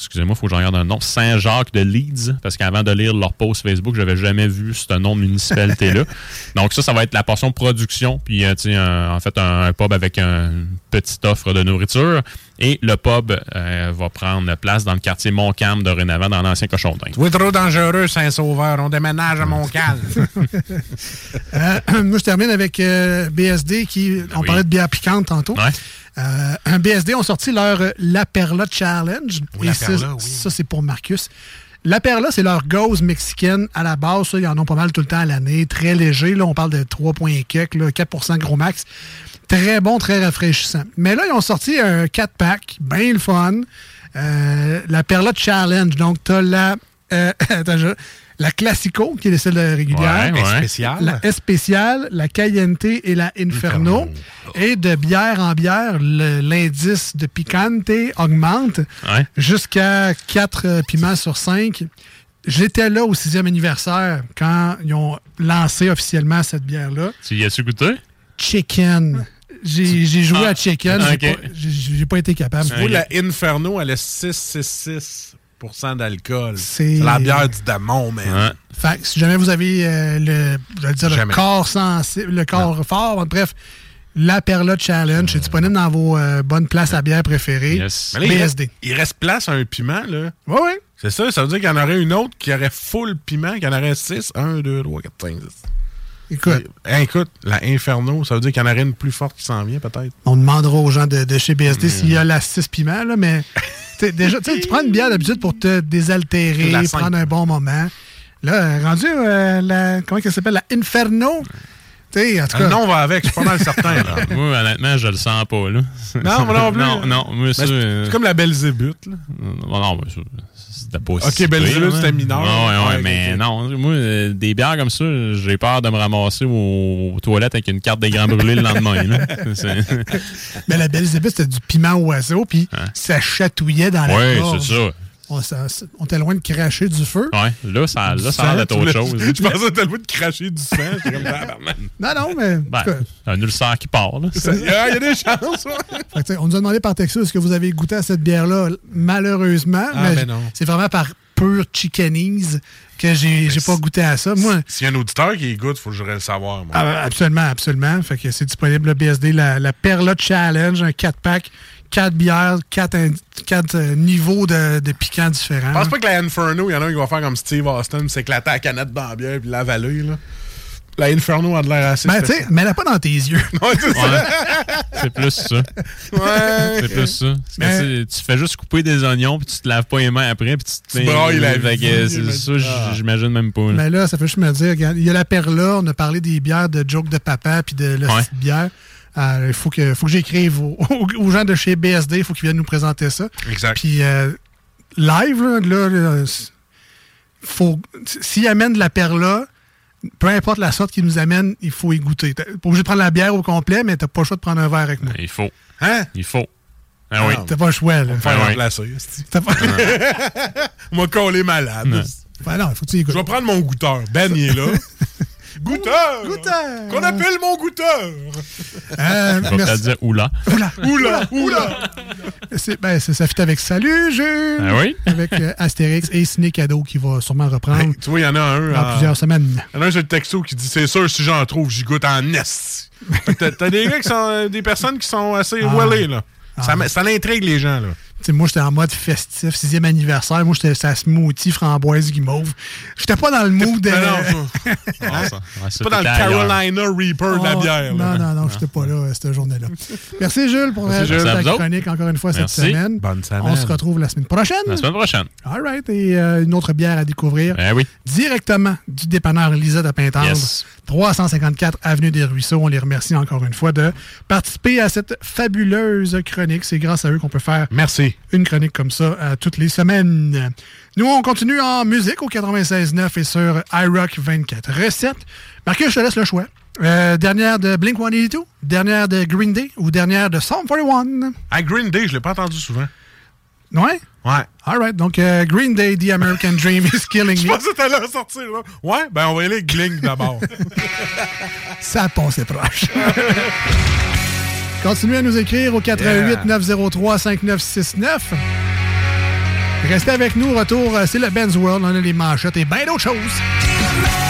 excusez-moi, il faut que je regarde un nom, Saint-Jacques de Leeds, parce qu'avant de lire leur post Facebook, j'avais jamais vu ce nom de municipalité-là. Donc ça, ça va être la portion production, puis euh, un- en fait, un, un pub avec un- une petite offre de nourriture. Et le pub euh, va prendre place dans le quartier Montcalm dorénavant, dans l'ancien cochon d'Inde. Tu es trop dangereux, Saint-Sauveur. On déménage à Montcalm. Euh, moi, je termine avec euh, BSD qui. On oui. parlait de bière piquante tantôt. Euh, un BSD ont sorti leur euh, La Perla Challenge. La Perla, oui. ça, c'est pour Marcus. La Perla, c'est leur gauze mexicaine à la base. Ça, ils en ont pas mal tout le temps à l'année. Très léger. Là, on parle de 3 points et quelques, là, 4 gros max. Très bon, très rafraîchissant. Mais là, ils ont sorti un 4-pack, bien le fun. Euh, la Perla Challenge. Donc, tu as la, euh, la Classico, qui est celle régulière. Ouais, ouais. Spéciale. La Especial, la Caliente et la Inferno. Et de bière en bière, l'indice de picante augmente Ouais. jusqu'à 4 piments sur 5. J'étais là au sixième anniversaire quand ils ont lancé officiellement cette bière-là. Tu y as-tu goûté? Chicken. J'ai joué Ah, à Chicken. J'ai ok. pas- J'ai pas été capable. Tu vois, la Inferno, elle a 6,66 d'alcool. C'est- la bière du démon, man. Fait que si jamais vous avez euh, le, je vais dire, le corps sensible, le corps fort, bref, la Perla Challenge est disponible dans vos euh, bonnes places à bière préférées. Mais là, il, reste, BSD. il reste place à un piment, là. Oui, oui. C'est ça, ça veut dire qu'il y en aurait une autre qui aurait full piment, qu'il y en aurait 6. 1, 2, 3, 4, 5, 6. Écoute, Hein, écoute, la Inferno, ça veut dire qu'il y en aurait une plus forte qui s'en vient, peut-être. on demandera aux gens de, de chez BSD Mm. s'il y a la 6 piments, là, mais déjà, tu prends une bière d'habitude pour te désaltérer, La prendre un bon moment. Là, rendu, euh, la, comment elle s'appelle, la Inferno. T'sais, en tout Le cas, nom va avec, je suis pas mal certain. Là. moi, honnêtement, je le sens pas, là. Non, moi non plus. non, c'est- euh, c'est comme la Belzébuth, là. Non, non, mais ça, c'était pas Ok, pire, c'était mineur. Ouais, ouais, Ouais, mais non, moi, euh, des bières comme ça, j'ai peur de me ramasser aux, aux toilettes avec une carte des grands brûlés le lendemain, là. Mais la Belzébuth, c'était du piment oiseau, puis ça chatouillait dans la Ouais, c'est ça. On, ça- on était loin de cracher du feu. Ouais, là, ça, là, ça a l'air d'être autre chose. Je pensais que le goût de cracher du sang. Comme. Non, non, mais. en Ben, cas, un ulcère qui part. Ça- Il y a des chances, ouais. Fait on nous a demandé par texto est-ce que vous avez goûté à cette bière-là? Malheureusement, Ah, mais ben non. c'est vraiment par pure chickenise que j'ai pas goûté à ça. Moi, S'il y a un auditeur qui goûte, il faut que je le savoir. Moi. ah, absolument, absolument. Fait que c'est disponible le BSD, la, la Perla Challenge, un 4-pack, 4 bières, 4, niveaux de, de piquants différents. Je pense pas que la Inferno, il y en a un qui va faire comme Steve Austin, s'éclater la canette dans la bière puis l'avaler. Là. La Inferno a de l'air assez. Ben, tu sais, mets-la pas dans tes yeux. Ouais, c'est ça. C'est plus ça. Ouais. C'est plus ça. Parce que Mais- tu, tu fais juste couper des oignons, puis tu te laves pas les mains après, puis tu te Tu brailles la vie, euh, C'est mais- ça, Ah. j'imagine même pas. là. Mais là, ça fait juste me dire, regarde, il y a la Perla, on a parlé des bières de Joke de Papa puis de la Ouais. petite bière. Euh, Il faut que, faut que j'écrive aux, aux gens de chez BSD, il faut qu'ils viennent nous présenter ça. Exact. Puis euh, live, là, là, là, c'est- faut, s'ils amènent de la Perla, peu importe la sorte qu'ils nous amènent, il faut y goûter. T'es pas obligé de prendre la bière au complet, mais t'as pas le choix de prendre un verre avec moi. Il faut. Hein? Il faut. Ah oui. T'as pas le choix, là. Faire Ah remplacer. T'as pas... On collé malade. Ben non, faut que tu y Je goûtes. vais prendre mon goûteur. Ben, il est là. goûteur! Goûteur! Qu'on appelle mon goûteur! Euh, On va dire oula. Oula, Oula! Oula! C'est, ben, c'est- ça fit avec Salut Jules! Ah oui? Avec euh, Astérix et Ciné Cadeau qui va sûrement reprendre Tu vois, il y en a un. dans euh, plusieurs semaines. Il y en a un sur le texto qui dit C'est sûr, si j'en trouve, j'y goûte en est. Fait que T'as des gars qui sont. euh, des personnes qui sont assez Ah. wellées, là. Ça, m- ça l'intrigue les gens, là. Moi, j'étais en mode festif, sixième anniversaire. Moi, j'étais sa smoothie framboise guimauve. J'étais pas dans le mood de... Non, ça- Ah, ça- ouais, ça, pas dans le ailleurs. Carolina Reaper de la Oh, bière, Non, là. non, non, j'étais pas là euh, cette journée-là. Merci, Jules, pour Merci, euh, Jules. ta chronique encore une fois Merci. cette semaine. Bonne semaine. On se retrouve la semaine prochaine. La semaine prochaine. All right. Et euh, une autre bière à découvrir Ben oui. directement du dépanneur Lisette à Pintendre. Yes. 354 Avenue des Ruisseaux. On les remercie encore une fois de participer à cette fabuleuse chronique. C'est grâce à eux qu'on peut faire Merci. Une chronique comme ça euh, toutes les semaines. Nous, on continue en musique au 96.9 et sur iRock 24 recettes. Marcus, je te laisse le choix. Euh, dernière de Blink-182, dernière de Green Day ou dernière de Psalm 41? À Green Day, je l'ai pas entendu souvent. Ouais? Ouais. All right. Donc, euh, Green Day, The American Dream is Killing Je Me. pensais que t'allais sortir, là. Ouais, ben on va y aller Gling d'abord. Ça passait proche. Continuez à nous écrire au 88 903 5969. Restez avec nous. Retour, euh, c'est le Ben's World. On a les manchettes et bien d'autres choses.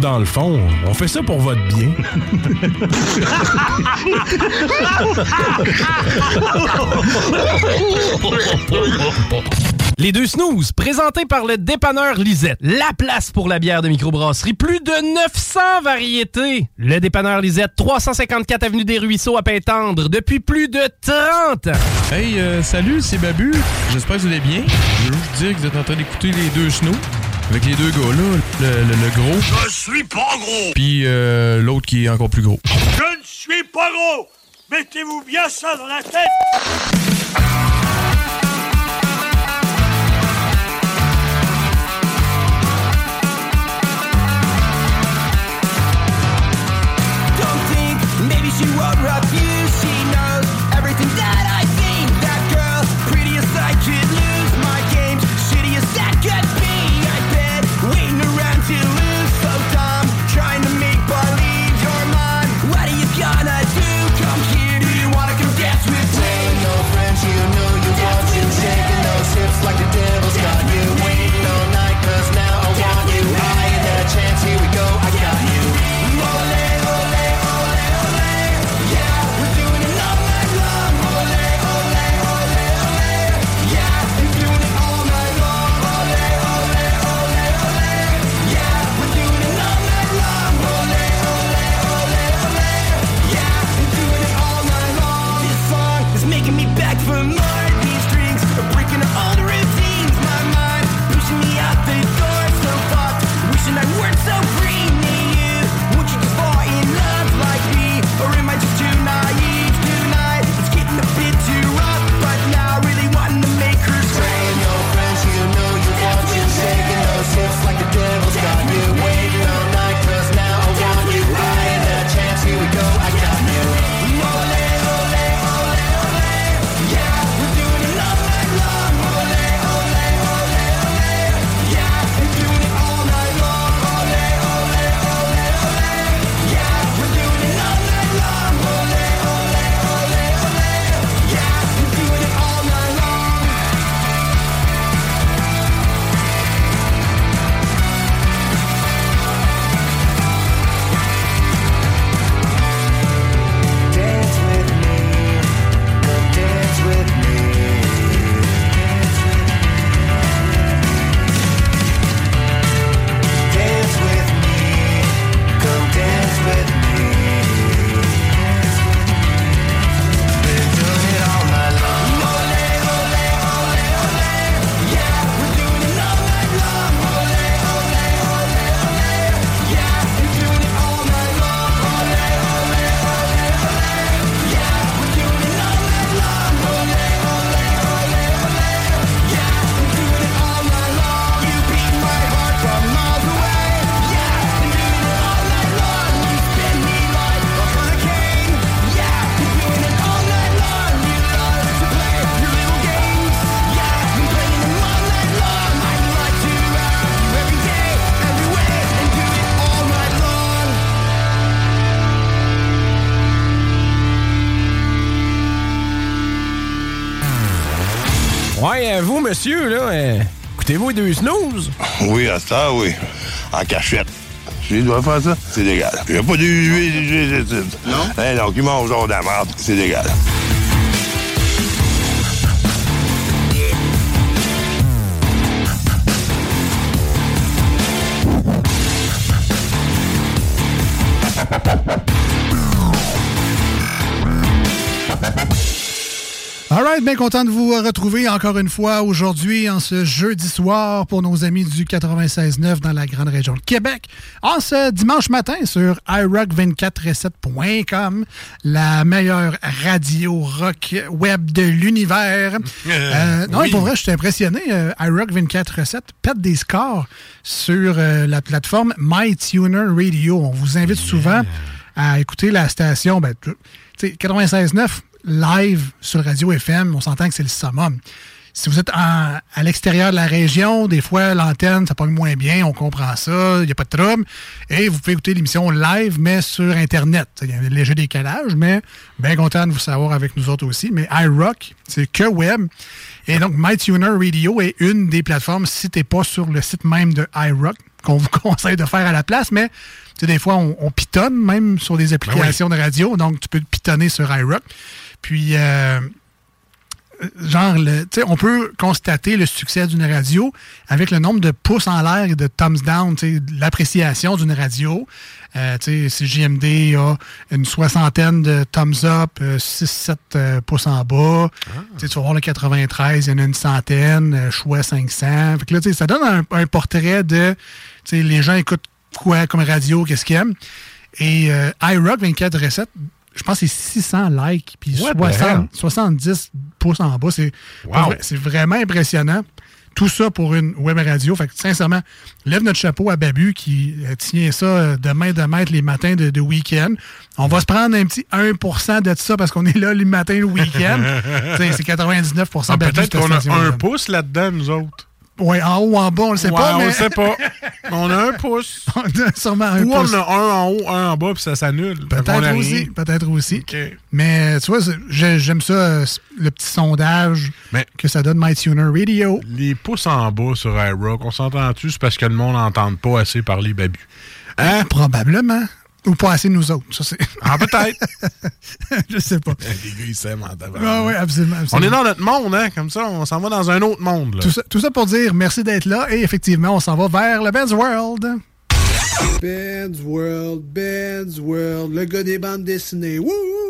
Dans le fond, on fait ça pour votre bien. Les deux snooze, présentés par le dépanneur Lisette. La place pour la bière de microbrasserie. Plus de 900 variétés. Le dépanneur Lisette, 354 Avenue des Ruisseaux à Pintendre, depuis plus de 30 ans. Hey, euh, salut, c'est Babu. J'espère que vous allez bien. Je veux juste dire que vous êtes en train d'écouter les deux snows avec les deux gars là. Le, le- le gros. Je suis pas gros. Puis euh, l'autre qui est encore plus gros. Je ne suis pas gros. Mettez-vous bien ça dans la tête. Don't think maybe she won't refuse. She monsieur, là, euh, écoutez-vous deux snooze? Oui, à ça, oui. En cachette. Je dois faire ça, c'est légal. Il n'y a pas de Non? Hein, donc, ils mangent genre de la merde, c'est légal. All right, bien content de vous retrouver encore une fois aujourd'hui, en ce jeudi soir, pour nos amis du 96.9 dans la grande région de Québec. En ce dimanche matin sur iRock247.com, la meilleure radio rock web de l'univers. Euh, non, oui. pour vrai, je suis impressionné. Euh, iRock247 pète des scores sur euh, la plateforme MyTuner Radio. On vous invite souvent à écouter la station. Ben, tu sais, 96.9 live sur Radio FM, on s'entend que c'est le summum. Si vous êtes en- à l'extérieur de la région, des fois, l'antenne, ça pogne moins bien, on comprend ça, il n'y a pas de trouble. Et vous pouvez écouter l'émission live, mais sur Internet. Il y a un léger décalage, mais bien content de vous savoir avec nous autres aussi. Mais iRock, c'est que web. Et donc, MyTuner Radio est une des plateformes, si tu n'es pas sur le site même de iRock, qu'on vous conseille de faire à la place, mais des fois, on, on pitonne même sur des applications de radio, donc tu peux pitonner sur iRock. Puis, euh, genre, le, on peut constater le succès d'une radio avec le nombre de pouces en l'air et de thumbs down, l'appréciation d'une radio. Euh, si JMD a une soixantaine de thumbs up, 6-7 pouces en bas. Tu sais, tu vas voir le 93, il y en a une centaine, euh, choix 500. Fait que là, ça donne un, un portrait de, les gens écoutent quoi comme radio, qu'est-ce qu'ils aiment. Et euh, iRock 24 recettes, je pense que c'est 600 likes, puis What the 60 hell? 70 pouces en bas. C'est Wow. vraiment impressionnant. Tout ça pour une web radio. Fait que, sincèrement, lève notre chapeau à Babu qui euh, tient ça euh, de main de maître les matins de, de week-end. On va se prendre un petit 1% de ça parce qu'on est là le matin le week-end. C'est 99 Ah, Babu, Peut-être qu'on a un pouce là-dedans, nous autres. Oui, en haut ou en bas, on le sait Ouais, pas. on mais... le sait pas. On a un pouce. on a sûrement un Ou pouce. on a un en haut, un en bas, puis ça s'annule. Peut-être aussi. Peut-être aussi. Mais tu vois, j'aime ça, euh, le petit sondage que ça donne MyTuner Radio. Les pouces en bas sur iRock, on s'entend-tu? C'est parce que le monde n'entend pas assez parler babu. Hein? Probablement. Ou pas assez nous autres. Ça, c'est... Ah, peut-être. Je sais pas. Les gars, ils s'aiment en. Ah oui, absolument, On est dans notre monde, hein? Comme ça, on s'en va dans un autre monde. Là. Tout ça, tout ça pour dire merci d'être là. Et effectivement, on s'en va vers le Ben's World. Ben's World, Ben's World, le gars des bandes dessinées. Wouh!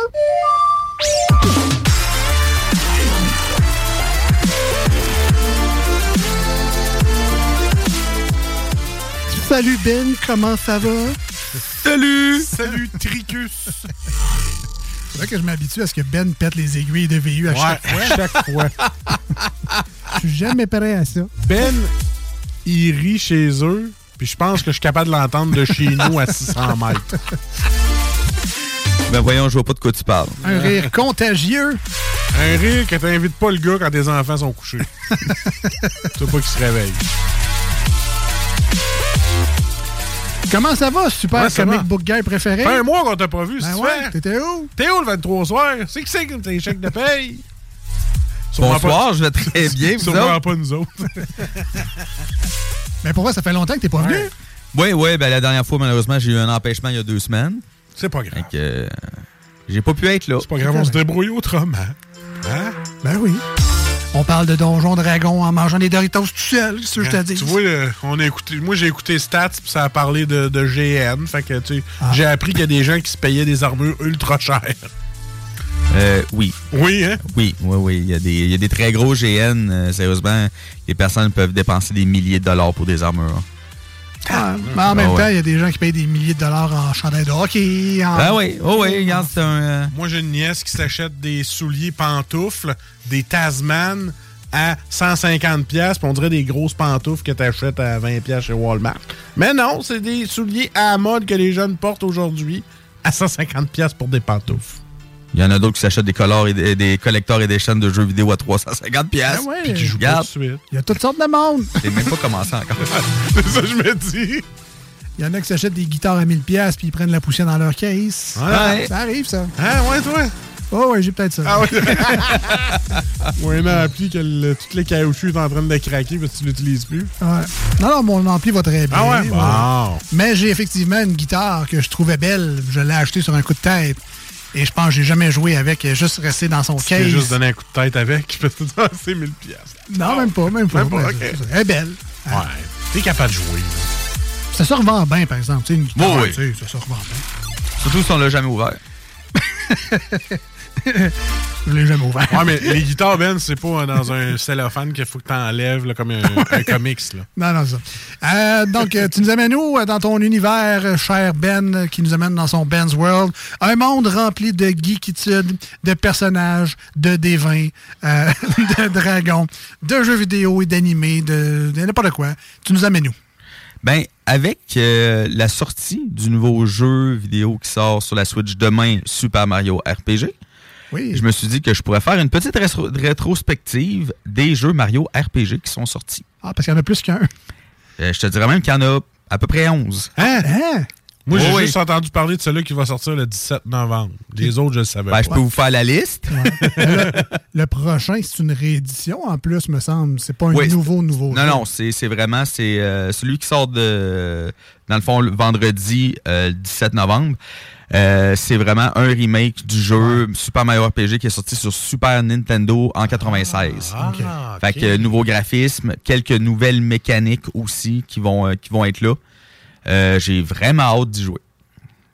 Salut Ben, comment ça va? Salut! Salut Tricus! Faudrait que je m'habitue à ce que Ben pète les aiguilles de VU à Ouais, chaque fois. à chaque fois. Je suis jamais prêt à ça. Ben, il rit chez eux, puis je pense que je suis capable de l'entendre de chez nous à 600 mètres. Ben voyons, je vois pas de quoi tu parles. Un rire contagieux. Un rire que t'invites pas le gars quand tes enfants sont couchés. tu pas qu'il se réveille. Comment ça va, super Ouais, comic va. book guy préféré? Fait un mois qu'on t'a pas vu, Ben c'est ouais, t'étais où? T'es où le 23 soir? C'est qui c'est que tes chèques de paye? Bonsoir, je vais très bien, vous Sûrement autres? pas nous autres. Mais pour vrai, ça fait longtemps que t'es pas venu. Oui, oui, ben la dernière fois, malheureusement, j'ai eu un empêchement il y a deux semaines. C'est pas grave. Fait que, euh, j'ai pas pu être là. C'est pas grave, on se débrouille autrement. Hein? Ben oui. On parle de Donjon Dragon en mangeant des Doritos tout seul, c'est ce que je te dis. Tu vois, on a écouté, moi j'ai écouté Stats puis ça a parlé de, de GN. Fait que tu sais, Ah. j'ai appris qu'il y a des gens qui se payaient des armures ultra chères. Euh, oui. Oui, hein? Oui, oui, oui. Il y a des, il y a des très gros GN. euh, sérieusement, les personnes peuvent dépenser des milliers de dollars pour des armures. Ah, mais en même Ah ouais. temps, il y a des gens qui payent des milliers de dollars en chandail de hockey. En... Ah oui, oh oui, regarde, c'est un. euh, Moi j'ai une nièce qui s'achète des souliers pantoufles, des Tasman à 150 pièces, on dirait des grosses pantoufles que tu achètes à 20 pièces chez Walmart. Mais non, c'est des souliers à la mode que les jeunes portent aujourd'hui à 150 pièces pour des pantoufles. Il y en a d'autres qui s'achètent des colors et des, des collecteurs et des chaînes de jeux vidéo à 350 pièces. Ah ouais. Puis qui jouent pas tout Il y a toutes sortes de monde. c'est même pas commencé encore. c'est ça que je me dis. Il y en a qui s'achètent des guitares à 1000$ pièces puis ils prennent la poussière dans leur case. Ouais. Ça arrive, ça. Hein, ouais, toi? Oh, ouais, j'ai peut-être ça. Ah oui. Ou un ampli que le, tous les caoutchoucs sont en train de craquer parce que tu l'utilises plus. Ouais. Non, non, mon ampli va très bien. Ah ouais? Bon. Mais j'ai effectivement une guitare que je trouvais belle. Je l'ai achetée sur un coup de tête. Et je pense que j'ai jamais joué avec. Juste restée dans son Tu case. juste donné un coup de tête avec, je peux c'est 1000 pièces. Non, même pas, même pas. Même pas, Elle est belle. Ouais. T'es capable de jouer. Ça se revend bien, par exemple. Tu sais, une guitare, Oui, oui. ça se revend bien. Surtout si on l'a jamais ouvert. Je l'ai jamais ouvert. Ouais, mais les guitares, Ben, c'est pas dans un cellophane qu'il faut que t'enlèves là, comme un, un comics. Là. Non, non, ça. Euh, donc, euh, tu nous amènes où euh, dans ton univers, cher Ben, qui nous amène dans son Ben's World? Un monde rempli de geekitude, de personnages, de dévins, euh, de dragons, de jeux vidéo et d'animés, de, de n'importe quoi. Tu nous amènes où? Ben, avec euh, la sortie du nouveau jeu vidéo qui sort sur la Switch demain, Super Mario RPG, Oui. je me suis dit que je pourrais faire une petite rétro- rétrospective des jeux Mario RPG qui sont sortis. Ah, parce qu'il y en a plus qu'un. Euh, je te dirais même qu'il y en a à peu près 11. Hein? Hein? Moi, j'ai Oui, juste entendu parler de celui qui va sortir le 17 novembre. Les autres, je le savais Ben, pas. je peux vous faire la liste. le, le prochain, c'est une réédition en plus, me semble. C'est pas un Oui, nouveau, nouveau. Non, jeu. non, c'est c'est vraiment c'est euh, celui qui sort de dans le fond le vendredi euh, le 17 novembre. Euh, c'est vraiment un remake du jeu Super Mario RPG qui est sorti sur Super Nintendo en 96. Ah, Fait ok. que euh, nouveau graphisme, quelques nouvelles mécaniques aussi qui vont euh, qui vont être là. Euh, J'ai vraiment hâte d'y jouer.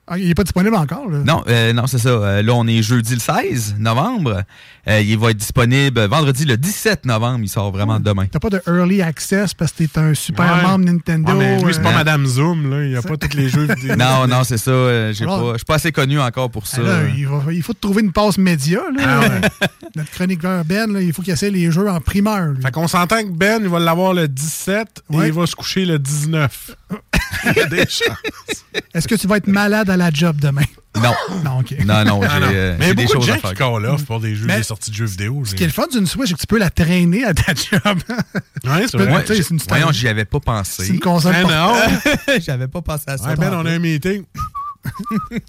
Ah, il n'est pas disponible encore. Là? Non, euh, non, c'est ça. Euh, là, on est jeudi le 16 novembre. Euh, il va être disponible vendredi le 17 novembre. Il sort vraiment demain. T'as pas de early access parce que t'es un super Ouais. membre Nintendo. Ah, mais lui, c'est pas euh, Madame Zoom, là. Il n'y a pas tous les jeux vidéo. Non, non, c'est ça. euh, j'ai Alors- pas- Je suis pas assez connu encore pour ça. ah, il, va- il faut te trouver une passe média. Là. Ah, ouais. Notre chroniqueur Ben, là, il faut qu'il essaie les jeux en primeur. lui. Fait qu'on s'entend que Ben, il va l'avoir le 17 et Ouais. il va se coucher le 19. il y a des chances. Est-ce que tu vas être malade à la job demain? Non. Non, OK. Non, non, Ah, j'ai euh, Mais j'ai des beaucoup de choses à gens faire. qui call off pour des jeux, Mais- des sorties de jeux vidéo. Ce qui est le fun d'une Switch, c'est que tu peux la traîner à ta job. Ouais, Tu c'est vrai. tu sais, c'est une Voyons, j'y avais pas pensé. C'est une console portable. non. J'avais pas pensé à ça. Ouais, Ben, on a un meeting.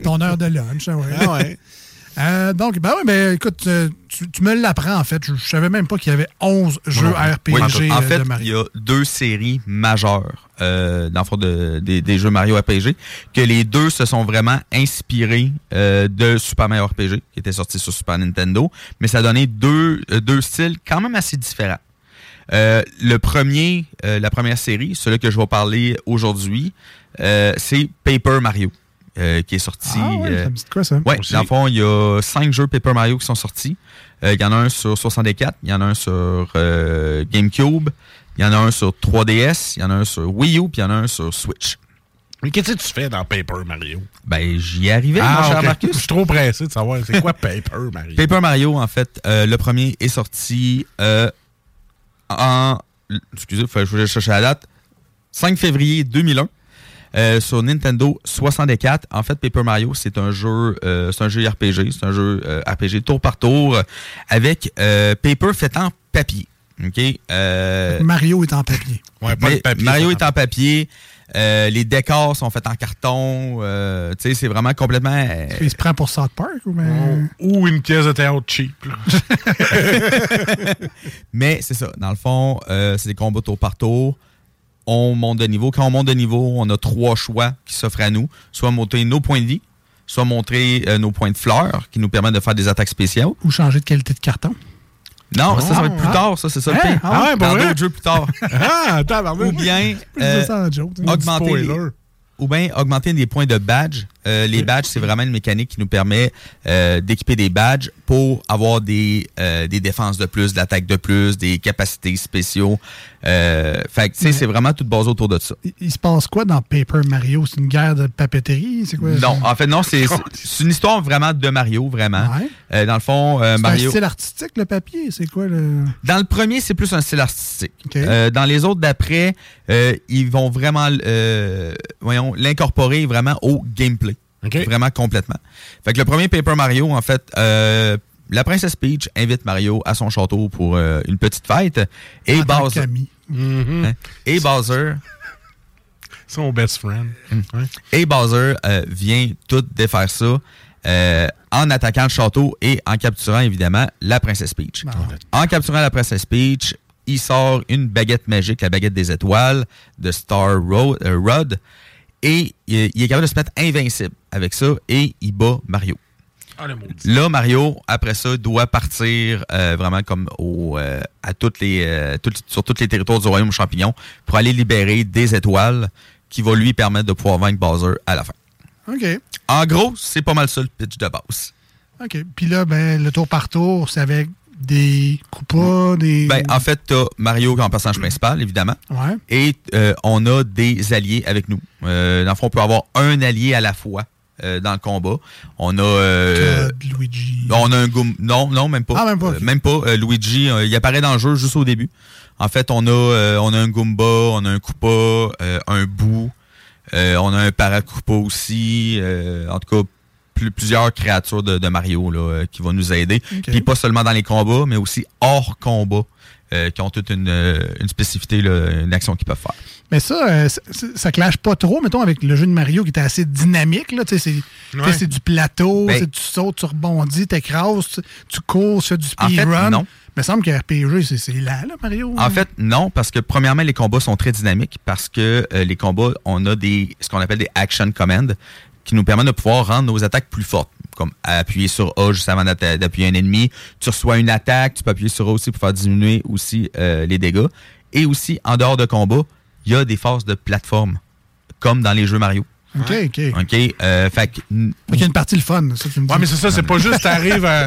Ton heure de lunch, ah ouais. Ah ouais. Euh, donc, ben oui, mais écoute, euh, tu, tu me l'apprends en fait. Je, je savais même pas qu'il y avait 11 jeux non. RPG Oui, en euh, fait, de il Mario. y a deux séries majeures euh, dans le fond de- des, des jeux Mario RPG, que les deux se sont vraiment inspirés euh, de Super Mario RPG, qui était sorti sur Super Nintendo, mais ça a donné deux, deux styles quand même assez différents. Euh, le premier, euh, la première série, celui que je vais parler aujourd'hui, euh, c'est Paper Mario. Euh, qui est sorti. Ah ouais, euh, ça me dit de quoi, ça? Ouais, Aussi. dans le fond, il y a cinq jeux Paper Mario qui sont sortis. Euh, Il y en a un sur 64, il y en a un sur euh, GameCube, il y en a un sur 3DS, il y en a un sur Wii U, puis il y en a un sur Switch. Mais qu'est-ce que tu fais dans Paper Mario? Ben, j'y arrivais, Ah, mon cher. Marcus. Je suis trop pressé de savoir c'est quoi Paper Mario. Paper Mario, en fait, euh, le premier est sorti euh, en. Excusez, faut- je voulais chercher la date. 5 février 2001. Euh, sur Nintendo 64. En fait, Paper Mario, c'est un jeu, euh, c'est un jeu RPG, c'est un jeu euh, RPG tour par tour avec euh, Paper fait en papier. Ok? Euh, Mario est en papier. Ouais, pas mais papier. Mario est en papier. euh, les décors sont faits en carton. euh, tu sais, c'est vraiment complètement. euh, Il se prend pour South Park ou ben... Ou une pièce de théâtre cheap. Mais c'est ça. Dans le fond, euh, c'est des combats tour par tour. On monte de niveau. Quand on monte de niveau, on a trois choix qui s'offrent à nous. Soit monter nos points de vie, soit montrer euh, nos points de fleurs qui nous permettent de faire des attaques spéciales. Ou changer de qualité de carton. Non, ça, ça va être plus Ah. tard. Ça, c'est ça le Hein? Ah ouais, Dans d'autres jeux plus tard. ah. Ou bien euh, hein. augmenter, les- ou bien augmenter des points de badge. Euh, les badges, c'est vraiment une mécanique qui nous permet euh, d'équiper des badges pour avoir des, euh, des défenses de plus, de l'attaque de plus, des capacités spéciaux. Euh, fait que, tu sais, c'est vraiment tout basé autour de ça. Il, il se passe quoi dans Paper Mario? C'est une guerre de papeterie? C'est quoi? Non, en fait, non, c'est une histoire vraiment de Mario, vraiment. Ouais. Euh, dans le fond, euh, C'est Mario. un style artistique, le papier? C'est quoi le... Dans le premier, c'est plus un style artistique. OK. Euh, dans les autres d'après, euh, ils vont vraiment euh, voyons, l'incorporer vraiment au gameplay. Vraiment complètement. Fait que le premier Paper Mario, en fait, euh, la princesse Peach invite Mario à son château pour euh, une petite fête. Et En Bowser. ami. Hein? Et Bowser. Son best friend. Ouais. Et Bowser euh, vient tout défaire ça euh, en attaquant le château et en capturant évidemment la princesse Peach. En capturant la princesse Peach, il sort une baguette magique, la baguette des étoiles de Star Ro- Rod, et il est capable de se mettre invincible avec ça et il bat Mario. Ah. Là, Mario, après ça, doit partir euh, vraiment comme au, euh, à toutes les, euh, toutes- sur tous les territoires du royaume champignon pour aller libérer des étoiles qui va lui permettre de pouvoir vaincre Bowser à la fin. OK. En gros, c'est pas mal ça le pitch de base. OK. Puis là, ben, le tour par tour, c'est avec des coupas, des... Ben, en fait, t'as Mario comme personnage principal, évidemment. Ouais. Et euh, on a des alliés avec nous. Euh, dans le fond, on peut avoir un allié à la fois euh, dans le combat. On a... euh, Luigi. on a un Goom- Non, non, même pas. Ah, même pas. Euh, même pas. Luigi, il apparaît dans le jeu juste au début. En fait, on a, on a un Goomba, on a un Koopa, un Boo. on a un Paracupa aussi. en tout cas, plus- plusieurs créatures de, de Mario là, qui vont nous aider. Ok. Puis pas seulement dans les combats, mais aussi hors combat, euh, qui ont toute une, euh, une spécificité, là, une action qu'ils peuvent faire. Mais ça, euh, ça, ça clash pas trop, mettons, avec le jeu de Mario qui était assez dynamique. Là, c'est Ouais. du plateau, Ben- c'est- tu sautes, tu rebondis, t'écrases, tu, tu cours, tu fais du En fait, speedrun. non. Mais il me semble que RPG, c'est- c'est là, là, Mario. En fait, non, parce que premièrement, les combats sont très dynamiques parce que euh, les combats, on a des ce qu'on appelle des action commands qui nous permettent de pouvoir rendre nos attaques plus fortes. Comme appuyer sur A juste avant d'appuyer un ennemi. Tu reçois une attaque, tu peux appuyer sur A aussi pour faire diminuer aussi euh, les dégâts. Et aussi, en dehors de combat, il y a des phases de plateforme, comme dans les jeux Mario. OK, OK. OK? Euh, fait qu'il y a une partie le fun, ça, tu me dis. Ouais, mais c'est ça, c'est pas juste t'arrives à.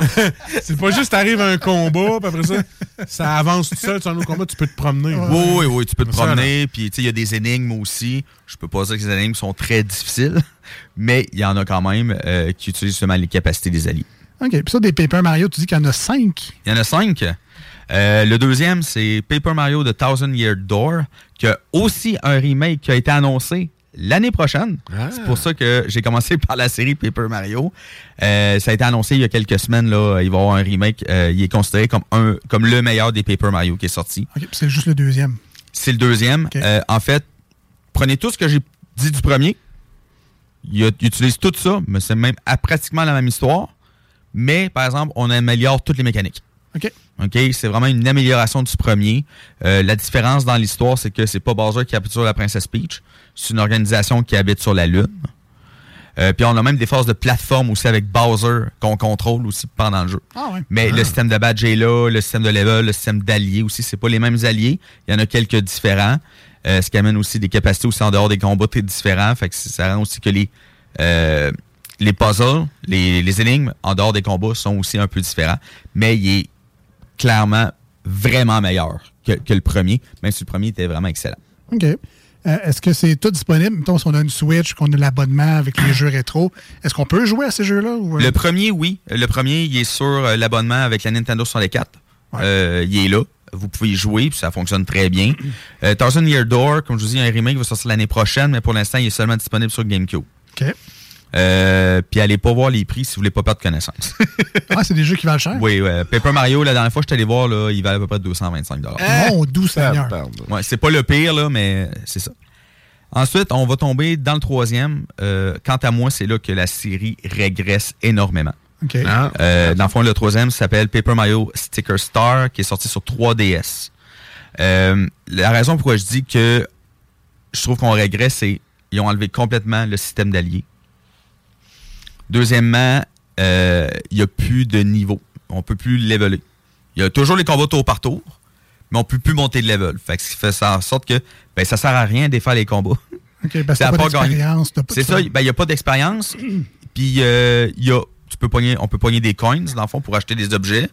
c'est pas juste t'arrives à un combat, puis après ça, ça avance tout seul sur un autre combat, tu peux te promener. Oui, oui, oui, tu peux te promener. Puis, tu sais, il y a des énigmes aussi. Je peux pas dire que ces énigmes sont très difficiles, mais il y en a quand même euh, qui utilisent justement les capacités des alliés. OK. Puis ça, des Paper Mario, tu dis qu'il y en a cinq. Il y en a cinq. Euh, le deuxième, c'est Paper Mario The Thousand Year Door, qui a aussi un remake qui a été annoncé l'année prochaine. C'est pour ça que j'ai commencé par la série Paper Mario. Euh, ça a été annoncé il y a quelques semaines. Là, il va y avoir un remake. Euh, il est considéré comme, un, comme le meilleur des Paper Mario qui est sorti. OK. Puis c'est juste le deuxième. C'est le deuxième. Euh, en fait, prenez tout ce que j'ai dit du premier. Il, a- il utilise tout ça, mais c'est même à pratiquement la même histoire. Mais, par exemple, on améliore toutes les mécaniques. OK. OK? C'est vraiment une amélioration du premier. Euh, la différence dans l'histoire, c'est que c'est pas Bowser qui habite sur la princesse Peach. C'est une organisation qui habite sur la Lune. Euh, puis on a même des phases de plateforme aussi avec Bowser qu'on contrôle aussi pendant le jeu. Ah ouais. Mais le système de badge est là, le système de level, le système d'alliés aussi, c'est pas les mêmes alliés. Il y en a quelques différents. Euh, ce qui amène aussi des capacités aussi en dehors des combats très différents. Fait que ça rend aussi que les euh, les puzzles, les, les énigmes en dehors des combats sont aussi un peu différents. Mais il est clairement vraiment meilleur que, que le premier, même si le premier était vraiment excellent. OK. Euh, est-ce que c'est tout disponible? Mettons, si on a une Switch, qu'on a l'abonnement avec les jeux rétro, est-ce qu'on peut jouer à ces jeux-là? ou? Le premier, oui. Le premier, il est sur l'abonnement avec la Nintendo 64. Euh, il est là. Vous pouvez y jouer, puis ça fonctionne très bien. Euh, Thousand Year Door, comme je vous dis, un remake va sortir l'année prochaine, mais pour l'instant, il est seulement disponible sur GameCube. OK. Euh, puis allez pas voir les prix si vous voulez pas perdre connaissance. Ah, c'est des jeux qui valent cher? oui, ouais. Paper Mario, la dernière fois que je suis allé voir, là, il valait à peu près 225 Mon doux Seigneur. Ouais, c'est pas le pire, là, mais c'est ça. Ensuite, on va tomber dans le troisième. Euh, quant à moi, c'est là que la série régresse énormément. OK. Euh, dans le fond, le troisième s'appelle Paper Mario Sticker Star, qui est sorti sur 3DS. Euh, la raison pourquoi je dis que je trouve qu'on régresse, c'est qu'ils ont enlevé complètement le système d'alliés. Deuxièmement, euh, il n'y a plus de niveau. On peut plus leveler. Il y a toujours les combats tour par tour, mais on peut plus monter de level. Fait que ce qui fait ça en sorte que ben, ça sert à rien de faire les combats. C'est ça, ben, il n'y a pas d'expérience. Puis euh, il y a, tu peux pogner, on peut pogner des coins, dans le fond, pour acheter des objets.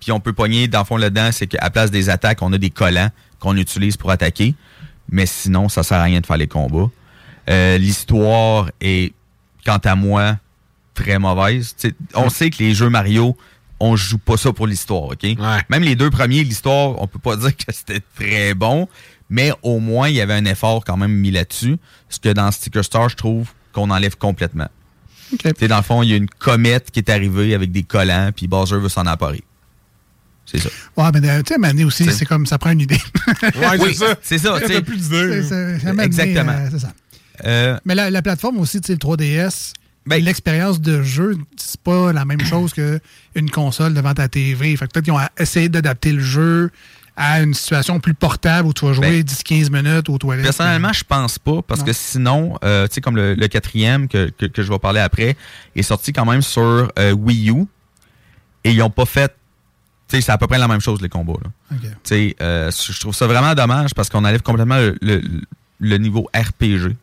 Puis on peut pogner, dans le fond, là-dedans, c'est qu'à place des attaques, on a des collants qu'on utilise pour attaquer. Mais sinon, ça sert à rien de faire les combats. Euh, L'histoire est, quant à moi, très mauvaise. On sait que les jeux Mario, on joue pas ça pour l'histoire, OK? Même les deux premiers, l'histoire, on peut pas dire que c'était très bon, mais au moins, il y avait un effort quand même mis là-dessus. Ce que dans Sticker Star, je trouve qu'on enlève complètement. Sais, Dans le fond, il y a une comète qui est arrivée avec des collants, puis Bowser veut s'en emparer. C'est ça. Ouais, mais euh, tu sais, donné aussi, C'est- comme ça prend une idée. Oui, c'est ça. C'est- à un moment donné, Exactement. euh, c'est ça. Euh, Mais la, la plateforme aussi, tu sais, le 3DS, l'expérience de jeu, c'est pas la même chose qu'une console devant ta TV. Fait que peut-être qu'ils ont essayé d'adapter le jeu à une situation plus portable où tu vas jouer 10-15 minutes aux toilettes. Personnellement, je pense pas, parce Non. que sinon, euh, tu sais, comme le, le quatrième que, que, que je vais parler après, est sorti quand même sur euh, Wii U, et ils ont pas fait, tu sais, c'est à peu près la même chose, les. Là. Tu sais, euh, je trouve ça vraiment dommage parce qu'on enlève complètement le, le- le niveau RPG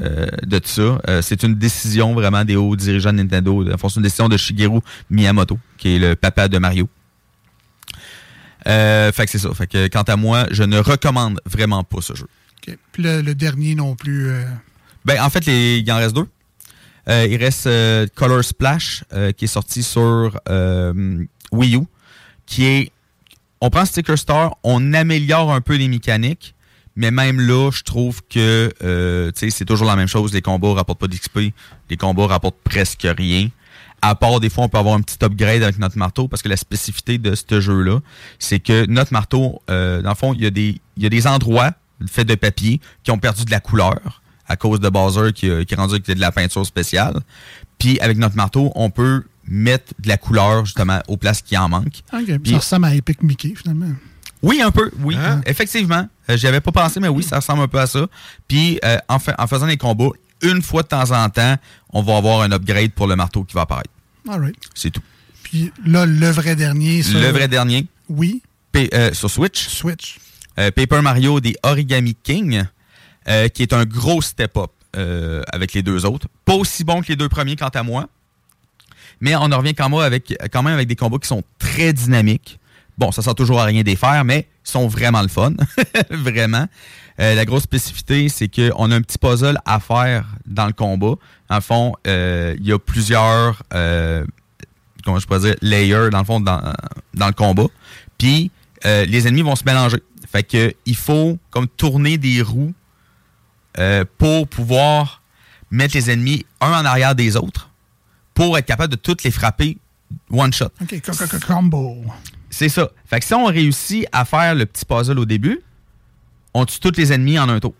euh, de tout ça. Euh, c'est une décision vraiment des hauts dirigeants de Nintendo. En c'est une décision de Shigeru Miyamoto, qui est le papa de Mario. Euh, fait que c'est ça. Fait que quant à moi, je ne recommande vraiment pas ce jeu. Puis le, le dernier non plus. euh, Ben, en fait, les- il en reste deux. Euh, il reste Color Splash, qui est sorti sur Wii U, qui est... On prend Sticker Star, on améliore un peu les mécaniques, Mais même là, je trouve que c'est toujours la même chose. Les combats rapportent pas d'XP. Les combats rapportent presque rien. À part des fois, on peut avoir un petit upgrade avec notre marteau parce que la spécificité de ce jeu-là, c'est que notre marteau, euh, dans le fond, il y a des, il y a des endroits faits de papier qui ont perdu de la couleur à cause de Bowser qui, a- qui est rendu avec de la peinture spéciale. Puis avec notre marteau, on peut mettre de la couleur justement aux places qui en manquent. Puis- Ça ressemble à Epic Mickey, finalement. oui, un peu, oui. Effectivement. Euh, J'y avais pas pensé, mais oui, ça ressemble un peu à ça. Puis, euh, en, fa- en faisant les combats, une fois de temps en temps, on va avoir un upgrade pour le marteau qui va apparaître. Right. C'est tout. Puis là, le vrai dernier. sur- Le vrai dernier. Oui. Euh, sur Switch. Switch. Euh, Paper Mario des Origami King, euh, qui est un gros step-up avec les deux autres. Pas aussi bon que les deux premiers, quant à moi. Mais on en revient quand même avec, quand même avec des combats qui sont très dynamiques. Bon, ça sert toujours à rien des faire, mais ils sont vraiment le fun. vraiment. Euh, la grosse spécificité, c'est qu'on a un petit puzzle à faire dans le combat. En fond, euh, il y a plusieurs, euh, comment je pourrais dire, layers, dans le fond, dans, dans le combat. Puis, les ennemis vont se mélanger. Fait que il faut comme tourner des roues pour pouvoir mettre les ennemis un en arrière des autres pour être capable de toutes les frapper one shot. OK, co- co- co- combo. C'est ça. Fait que si on réussit à faire le petit puzzle au début, on tue tous les ennemis en un tour.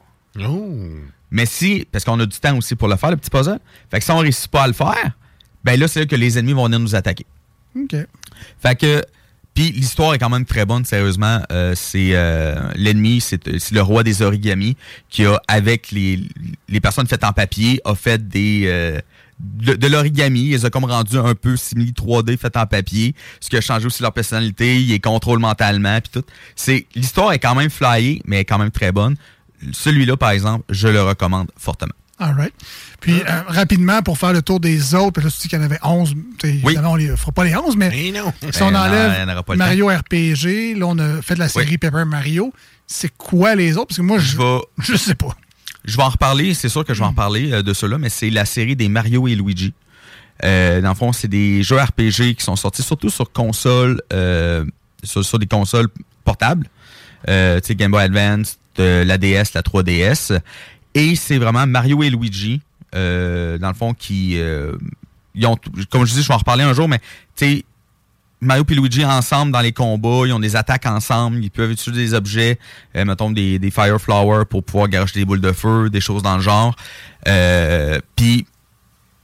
Mais si, parce qu'on a du temps aussi pour le faire, le petit puzzle, fait que si on réussit pas à le faire, ben là, c'est là que les ennemis vont venir nous attaquer. OK. Fait que, puis l'histoire est quand même très bonne, sérieusement. Euh, c'est euh, l'ennemi, c'est c'est le roi des origamis qui a, avec les, les personnes faites en papier, a fait des euh, de, de l'origami. Ils a comme rendu un peu simili 3D fait en papier, ce qui a changé aussi leur personnalité. Ils les contrôlent mentalement, puis tout. C'est l'histoire est quand même flyée, mais elle est quand même très bonne. Celui-là, par exemple, je le recommande fortement. All right. Puis, euh, rapidement, pour faire le tour des autres, puis là, tu dis qu'il y en avait 11. t'sais, Évidemment, on ne fera pas les 11, mais si on non, il y en enlève Mario RPG, là, on a fait de la série Paper Mario. C'est quoi les autres? Parce que moi, je je sais pas. Je vais en reparler, c'est sûr que je vais en reparler euh, de cela, mais c'est la série des Mario et Luigi. Euh, dans le fond, c'est des jeux RPG qui sont sortis surtout sur console, euh, sur, sur des consoles portables, euh, tu sais, Game Boy Advance, de la DS, la 3DS. Et c'est vraiment Mario et Luigi, euh, dans le fond, qui... euh, ils ont, comme je dis, je vais en reparler un jour, mais tu sais, Mario et Luigi ensemble dans les combats, ils ont des attaques ensemble, ils peuvent utiliser des objets, euh, mettons des, Fire Flowers pour pouvoir garocher des boules de feu, des choses dans le genre. Euh, Puis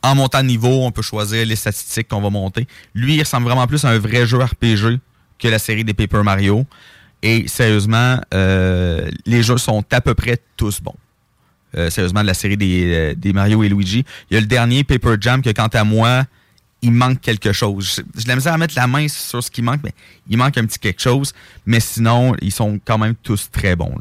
en montant de niveau, on peut choisir les statistiques qu'on va monter. Lui, il ressemble vraiment plus à un vrai jeu RPG que la série des Paper Mario. Et sérieusement, euh, les jeux sont à peu près tous bons. Euh, sérieusement, de la série des Mario et Luigi. Il y a le dernier Paper Jam que, quant à moi, il manque quelque chose. Je, je la à mettre la main sur ce qui manque, mais il manque un petit quelque chose. Mais sinon, ils sont quand même tous très bons.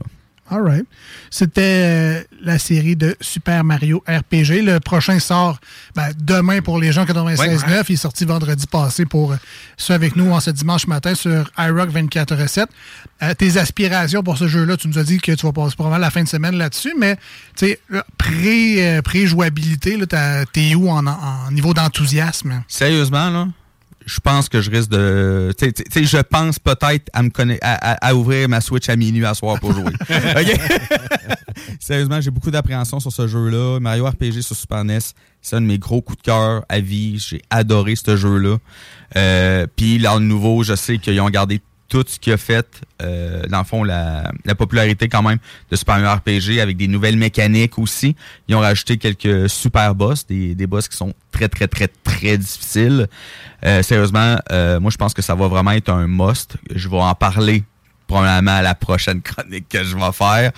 All right. C'était euh, la série de Super Mario RPG. Le prochain sort ben, demain pour les gens 96.9. Ouais. Il est sorti vendredi passé pour euh, ceux avec nous en ce dimanche matin sur iRock 24.7. Euh, tes aspirations pour ce jeu-là, tu nous as dit que tu vas passer probablement la fin de semaine là-dessus, mais tu sais, là, pré, pré-jouabilité, t'as- t'es où en, en niveau d'enthousiasme? Sérieusement, là, je pense que je risque de. Tu sais, je pense peut-être à me conna- à, à- à ouvrir ma Switch à minuit à soir pour jouer. OK? Sérieusement, j'ai beaucoup d'appréhension sur ce jeu-là. Mario RPG sur Super NES, c'est un de mes gros coups de cœur à vie. J'ai adoré ce jeu-là. Euh, Puis, là, le nouveau, je sais qu'ils ont gardé tout ce qui a fait, euh, dans le fond, la, la popularité quand même de Super Mario RPG avec des nouvelles mécaniques aussi. Ils ont rajouté quelques super boss, des, des boss qui sont très, très, très, très difficiles. Euh, sérieusement, euh, moi, je pense que ça va vraiment être un must. Je vais en parler probablement à la prochaine chronique que je vais faire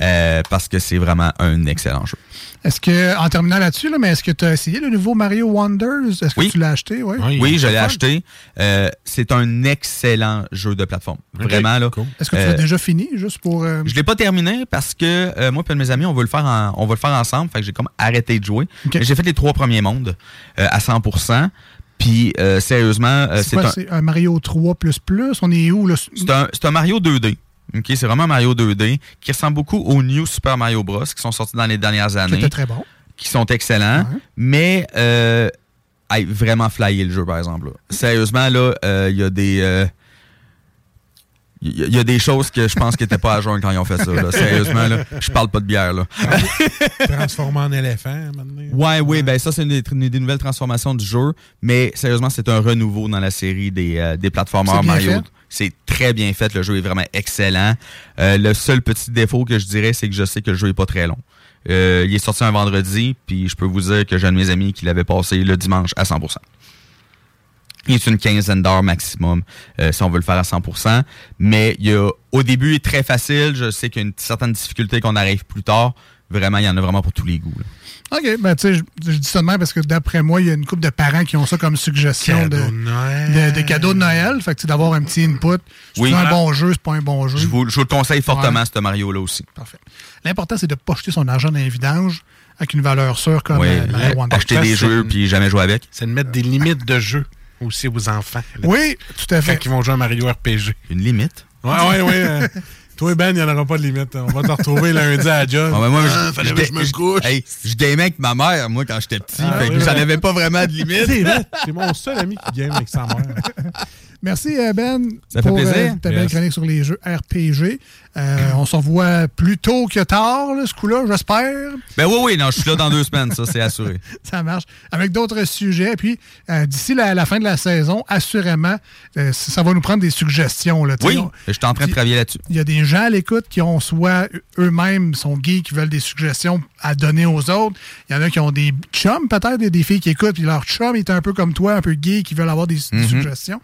euh, parce que c'est vraiment un excellent jeu. Est-ce que, en terminant là-dessus, là, mais est-ce que tu as essayé le nouveau Mario Wonders? Est-ce que tu l'as acheté? Ouais. Oui, je l'ai acheté. Euh, c'est un excellent jeu de plateforme. Vraiment, là. Est-ce que tu Euh, l'as déjà fini, juste pour... euh, Je l'ai pas terminé parce que euh, moi et mes amis, on veut le faire en- on va le faire ensemble. Fait que j'ai comme arrêté de jouer. J'ai fait les trois premiers mondes euh, à 100%. Puis euh, sérieusement, euh, c'est c'est quoi, un, c'est un Mario 3++? On est où, là? c'est un, c'est un Mario 2D. Ok, c'est vraiment Mario 2D qui ressemble beaucoup au New Super Mario Bros. qui sont sortis dans les dernières Qui années. était très bon. Qui sont excellents. Mais euh, vraiment flyé le jeu, par exemple. là. Sérieusement, là, euh, il y a des. euh, Il y, a- il y a des choses que je pense qu'ils n'étaient pas à jeun quand ils ont fait ça. là. Sérieusement, là, je parle pas de bière. Là. Transformé en éléphant, maintenant. Ouais, oui, ben ça, c'est une, des- une des nouvelles transformations du jeu. Mais sérieusement, c'est un renouveau dans la série des, euh, des bien Mario. fait. C'est très bien fait. Le jeu est vraiment excellent. Euh, le seul petit défaut que je dirais, c'est que je sais que le jeu est pas très long. Euh, il est sorti un vendredi, puis je peux vous dire que j'ai un de mes amis qui l'avait passé le dimanche à 100%. Il est une quinzaine d'heures maximum euh, si on veut le faire à 100%. Mais il y a, au début, il est très facile. Je sais qu'il y a une certaine difficulté qu'on arrive plus tard. Vraiment, il y en a vraiment pour tous les goûts. là. OK, ben tu sais, je, je dis ça de même parce que d'après moi, il y a une couple de parents qui ont ça comme suggestion de, Cadeau de Noël. de, de cadeaux de Noël. Fait que d'avoir un petit input. C'est Oui. un bon jeu, c'est pas un bon jeu. Je vous, je vous le conseille fortement, Ouais. ce Mario-là aussi. Parfait. L'important, c'est de pas jeter son argent dans les vidanges avec une valeur sûre comme Oui, euh, Mario Wonder. acheter des jeux puis jamais jouer avec. C'est de mettre des limites de jeu aussi aux enfants. là. Oui, tout à fait. Quand ils vont jouer à Mario RPG. Une limite? Ouais, ouais, ouais. euh, toi, Ben, il n'y en aura pas de limite. On va te retrouver lundi à job. Ah, ben, moi, Ah, je, fallait je- que je me couche. Hey, je gamais avec ma mère, moi, quand j'étais petit. Ah, fait que oui, j'en oui. avais pas vraiment de limite. C'est vrai, c'est mon seul ami qui game avec sa mère. Merci, euh, Ben. Ça fait pour, plaisir. euh, ta belle Yes. chronique sur les jeux RPG. Euh, on se revoit plus tôt que tard, là, ce coup-là, j'espère. Ben oui, oui, non, je suis là dans deux semaines, ça, c'est assuré. Ça marche. Avec d'autres sujets. Puis, euh, d'ici la, la fin de la saison, assurément, euh, ça va nous prendre des suggestions. Là, Oui, on- je suis en train de travailler là-dessus. Il y a des gens à l'écoute qui ont soit eux-mêmes sont gays, qui veulent des suggestions à donner aux autres. Il y en a qui ont des chums, peut-être, des, des filles qui écoutent, puis leur chum est un peu comme toi, un peu gay, qui veulent avoir des, des Mhm. suggestions.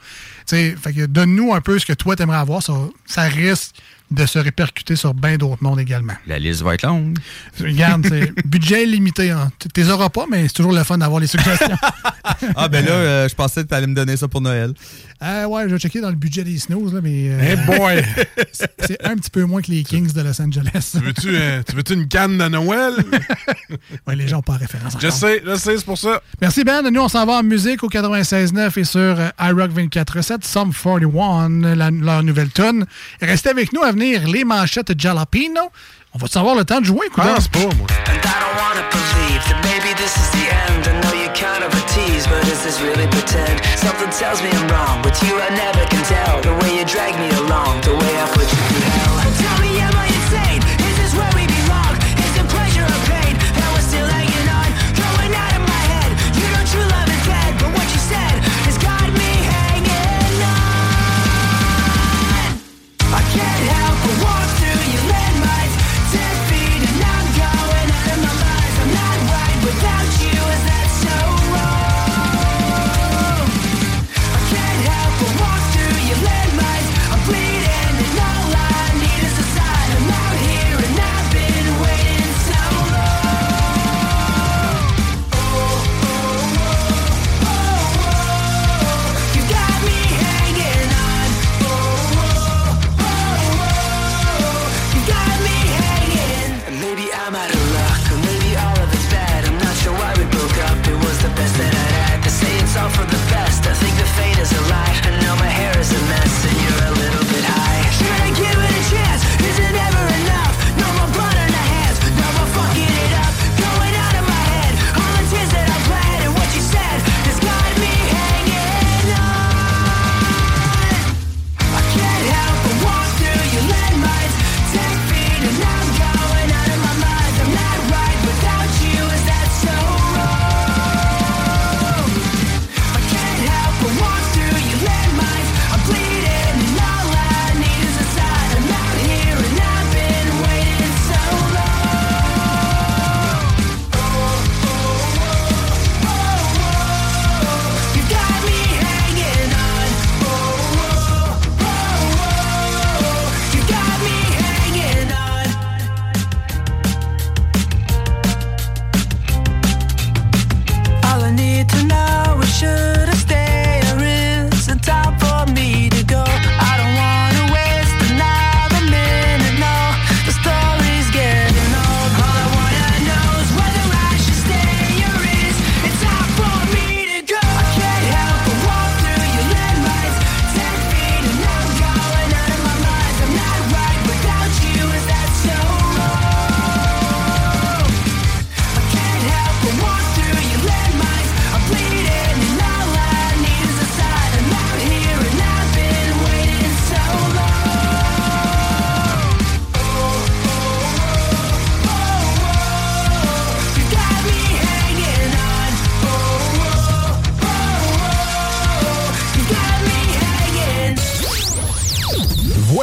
Tu sais, fait que donne-nous un peu ce que toi t'aimerais avoir. Ça, ça risque de se répercuter sur bien d'autres mondes également. La liste va être longue. Regarde, c'est budget limité. Hein. Tu les auras pas, mais c'est toujours le fun d'avoir les suggestions. Ah, ben là, euh, je pensais que tu allais me donner ça pour Noël. Euh, ouais, je vais checker dans le budget des Snows, là, mais. euh, Eh boy! c'est- un petit peu moins que les Kings de Los Angeles. Tu veux-tu euh, tu veux-tu une canne de Noël? ouais, les gens n'ont pas référence. Je encore. sais, je sais, c'est pour ça. Merci Ben. Nous, on s'en va en musique au 96.9 et sur euh, iRock 24.7, Sum 41, la- leur nouvelle tune. Restez avec nous à venir les manchettes Jalapino. On va savoir le temps de jouer, quoi. Pense pas, moi. And I don't wanna believe that maybe this is the end. I know you're kind of a tease, but is this really pretend? Something tells me I'm wrong. With you, I never can tell. The way you drag me along, the way I put you through hell.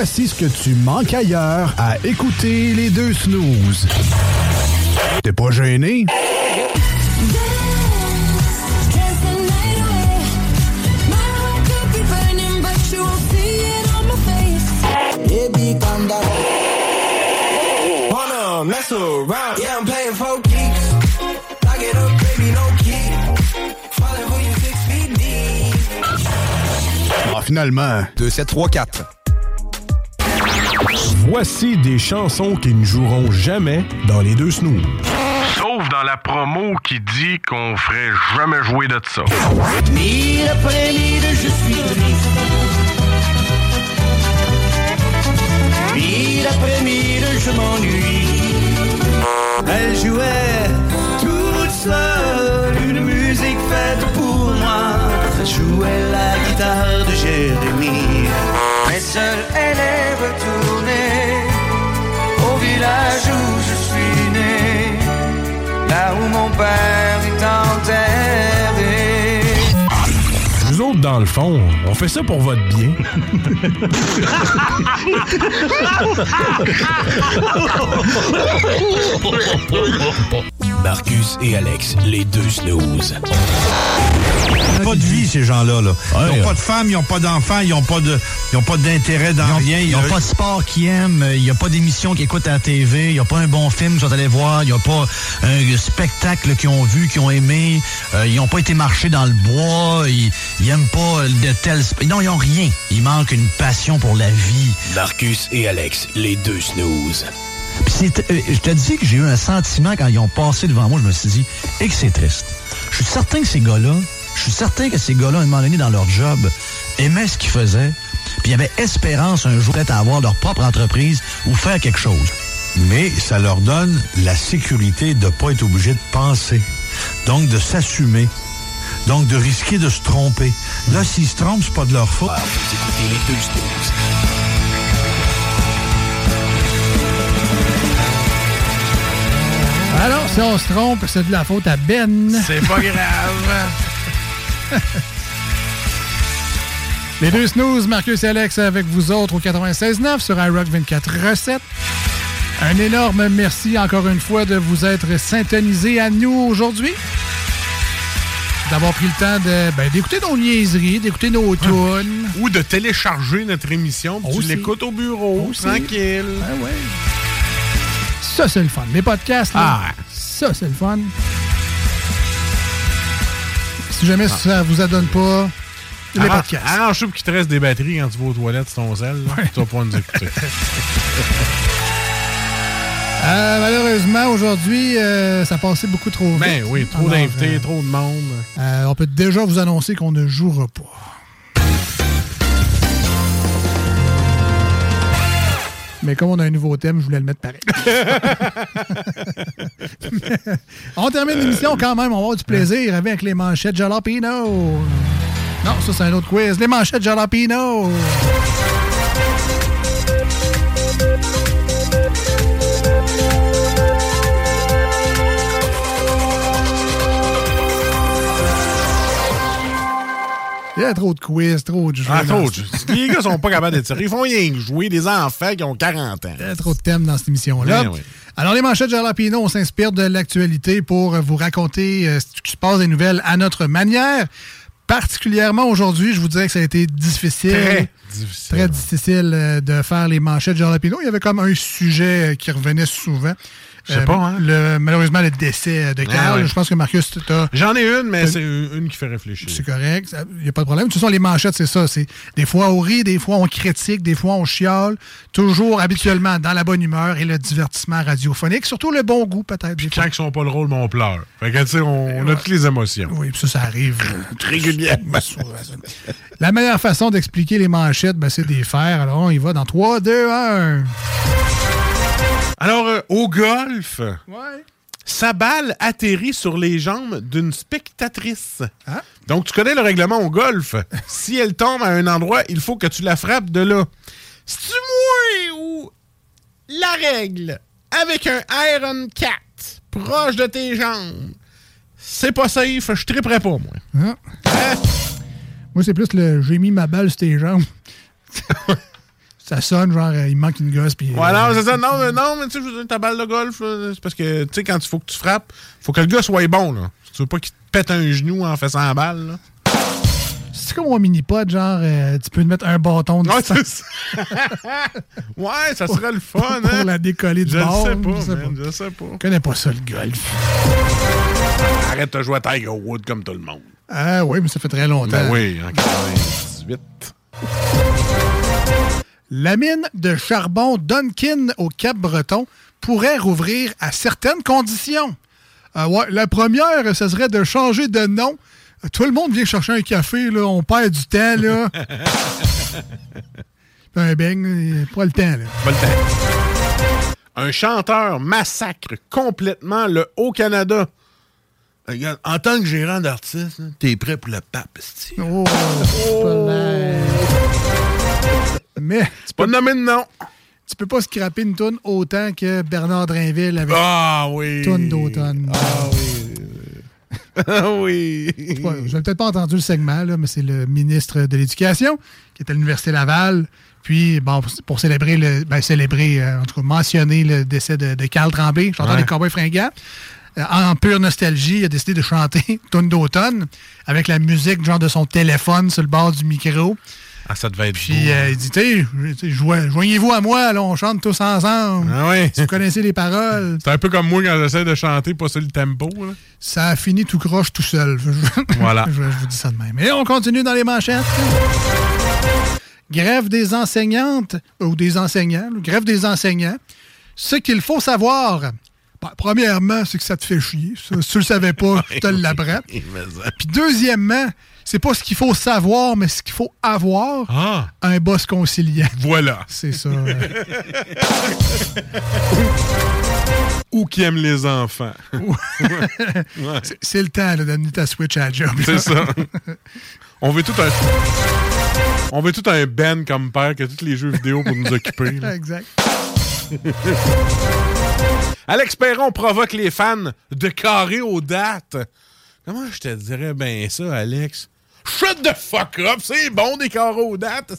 Voici ce que tu manques ailleurs à écouter les deux snooze. T'es pas gêné? Baby, calm down. Wanna mess around? Yeah, I'm playing for keeps. Lock it up, baby, no key. Falling for you six feet deep. Ah, finalement. 2, 7, 3, 4. Voici des chansons qui ne joueront jamais dans les deux snooze. Sauf dans la promo qui dit qu'on ferait jamais jouer de ça. Mille après mille, je suis triste. Mille après mille, je m'ennuie. Elle jouait toute seule jouait la guitare de Jérémie. Mais seule, elle est retournée au village où je suis né. Là où mon père est enterré. Nous autres, dans le fond, on fait ça pour votre bien. Marcus et Alex, les deux snooze. Pas de vie, ces gens-là. Là. Ils n'ont pas de femmes, ils n'ont pas d'enfants, ils n'ont pas de, ils ont pas d'intérêt dans rien. Ils n'ont pas de sport qu'ils aiment, il n'y a pas d'émission qu'ils écoutent à la TV, il n'y a pas un bon film qu'ils sont allés voir, il n'y a pas un spectacle qu'ils ont vu, qu'ils ont aimé, euh, ils n'ont pas été marcher dans le bois, ils n'aiment pas de tels... Non, ils n'ont rien. Il manque une passion pour la vie. Marcus et Alex, les deux snooze. Euh, je te dis que j'ai eu un sentiment quand ils ont passé devant moi, je me suis dit, et que c'est triste. Je suis certain que ces gars-là, je suis certain que ces gars-là, à un moment donné, dans leur job, aimaient ce qu'ils faisaient, puis avaient espérance un jour peut-être à avoir leur propre entreprise ou faire quelque chose. Mais ça leur donne la sécurité de ne pas être obligé de penser. Donc, de s'assumer. Donc, de risquer de se tromper. Là, s'ils se trompent, c'est pas de leur faute. Alors, si on se trompe, c'est de la faute à Ben. C'est pas grave. Les deux snooze, Marcus et Alex avec vous autres au 96.9 sur iRock 24 recettes. Un énorme merci encore une fois de vous être syntonisés à nous aujourd'hui. D'avoir pris le temps de, ben, d'écouter nos niaiseries, d'écouter nos tunes. Ou de télécharger notre émission, puis tu l'écoutes au bureau, Aussi. tranquille. Ben ouais. Ça, c'est le fun. Les podcasts, là, Ah. ça, c'est le fun. Si jamais ça vous adonne pas, les podcasts. Arrange-toi pour qu'il te reste des batteries quand tu vas aux toilettes sur ton sel. là. Tu vas pouvoir nous écouter. Euh, malheureusement, aujourd'hui, euh, ça passait beaucoup trop vite. ben oui, trop Alors, d'invités, euh, trop de monde. on peut déjà vous annoncer qu'on ne jouera pas. Mais comme on a un nouveau thème, je voulais le mettre pareil. on termine l'émission quand même. On va avoir du plaisir avec les manchettes Jalapino. Non, ça, c'est un autre quiz. Les manchettes Jalapino. Il y a trop de quiz, trop de jeux. Ah, trop. ce- Les gars sont pas capables d'être sérieux. Ils font rien que jouer des enfants qui ont 40 ans. Il y a trop de thèmes dans cette émission-là. Ben oui. Alors, les manchettes Jalapino, on s'inspire de l'actualité pour vous raconter euh, ce qui se passe des nouvelles à notre manière. Particulièrement aujourd'hui, je vous dirais que ça a été difficile. Très difficile. Très difficile euh, de faire les manchettes Jalapino. Il y avait comme un sujet euh, qui revenait souvent. Je sais pas, hein? le- malheureusement, le décès de Ah Carl. ouais. Je pense que Marcus, t'as... J'en ai une, mais c'est une qui fait réfléchir. C'est correct, il n'y a pas de problème. De toute façon, les manchettes, c'est ça. C'est des fois on rit, des fois on critique, des fois on chiale. Toujours habituellement dans la bonne humeur et le divertissement radiophonique. Surtout le bon goût, peut-être. Quand ils sont pas le rôle, mais on pleure. Fait que, tu sais, on, on a toutes les émotions. Oui, puis ça, ça arrive euh, Régulièrement. La meilleure façon d'expliquer les manchettes, ben, c'est des faire. Alors, on y va dans 3, 2, 1. Alors, euh, au golf, sa balle atterrit sur les jambes d'une spectatrice. Hein? Donc, tu connais le règlement au golf. si elle tombe à un endroit, il faut que tu la frappes de là. C'est-tu moi ou la règle avec un Iron 4 proche de tes jambes? C'est pas safe, je triperais pas, moi. Hein? Moi, c'est plus le j'ai mis ma balle sur tes jambes. Ça sonne, genre, euh, il manque une gosse. Puis, Ouais, non, euh, c'est ça. Non, mais, non, mais tu sais, je veux dire, ta balle de golf, c'est parce que, tu sais, quand il faut que tu frappes, faut que le gars soit bon, là. Tu veux pas qu'il te pète un genou en faisant la balle, là. C'est comme un mini-pod, genre, euh, tu peux te mettre un bâton de Ouais, ça. ouais, ça serait le fun, pour hein. la décoller du Je bord. sais pas, je sais man, je sais pas. Je connais pas ça, le golf. Arrête de jouer à Tiger Wood comme tout le monde. Ah oui, mais ça fait très longtemps. Ben oui, en 98. La mine de charbon Duncan au Cap-Breton pourrait rouvrir à certaines conditions. Ouais, la première, ce serait de changer de nom. Tout le monde vient chercher un café, là, on perd du temps, là. un beigne, pas le temps, là. Pas le temps. Un chanteur massacre complètement le Haut-Canada. Regarde, en tant que gérant d'artiste, t'es prêt pour le pape. Oh, Mais tu peux nommer de nom. Tu peux pas scraper une toune autant que Bernard Drainville avec Ah oui. toune d'automne. Ah oui. Ah oui. Ouais, J'avais peut-être pas entendu le segment, là, mais c'est le ministre de l'Éducation qui est à l'Université Laval. Puis, bon, pour- pour célébrer, le, ben, célébrer, euh, en tout cas, mentionner le décès de, de Carl Tremblay, chanteur Ouais. des Cowboys fringants, euh, en pure nostalgie, il a décidé de chanter Toune d'automne avec la musique genre de son téléphone sur le bord du micro. Ah, ça devait être Puis euh, il dit, tu joignez-vous à moi, là, on chante tous ensemble. Ah oui. Si vous connaissez les paroles. C'est un peu comme moi quand j'essaie de chanter, pas sur le tempo. là. Ça a fini tout croche tout seul. Voilà. je, je vous dis ça de même. Et on continue dans les manchettes. Grève des enseignantes, ou des enseignants, grève des enseignants. Ce qu'il faut savoir, ben, premièrement, c'est que ça te fait chier. Ça, si tu le savais pas, je te l'apprends. Puis deuxièmement, c'est pas ce qu'il faut savoir, mais ce qu'il faut avoir. Ah. Un boss conciliant. Voilà. C'est ça. Ou qui aime les enfants. Ouais. C'est- le temps d'amener ta Switch à la job. C'est ça. On veut tout un. On veut tout un Ben comme père que tous les jeux vidéo pour nous occuper. là. exact. Alex Perron provoque les fans de carré aux dates. Comment je te dirais bien ça, Alex? Shut the fuck up! C'est bon des carrés aux dates!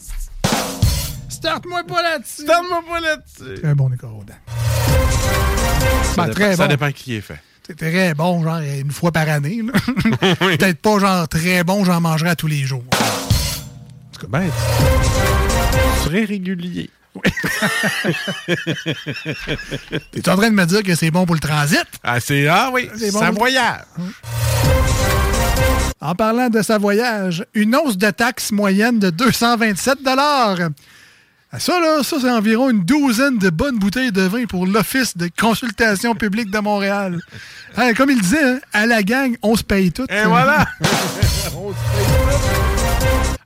Starte-moi pas là-dessus! Starte-moi pas là-dessus! Très bon décor au dents. Ça, Ben, dépend, très ça bon. dépend qui est fait. C'est très bon, genre une fois par année. Peut-être pas genre très bon, j'en mangerai à tous les jours. Ben, tu serais régulier. T'es en train de me dire que c'est bon pour le transit? Ah, c'est. Ah oui, C'est bon. ça voyage. En parlant de sa voyage, une hausse de taxe moyenne de 227 Ah, Ça, là, ça, c'est environ une douzaine de bonnes bouteilles de vin pour l'Office de consultation publique de Montréal. Hein, comme il disait, hein, à la gang, on se paye tout. Et voilà!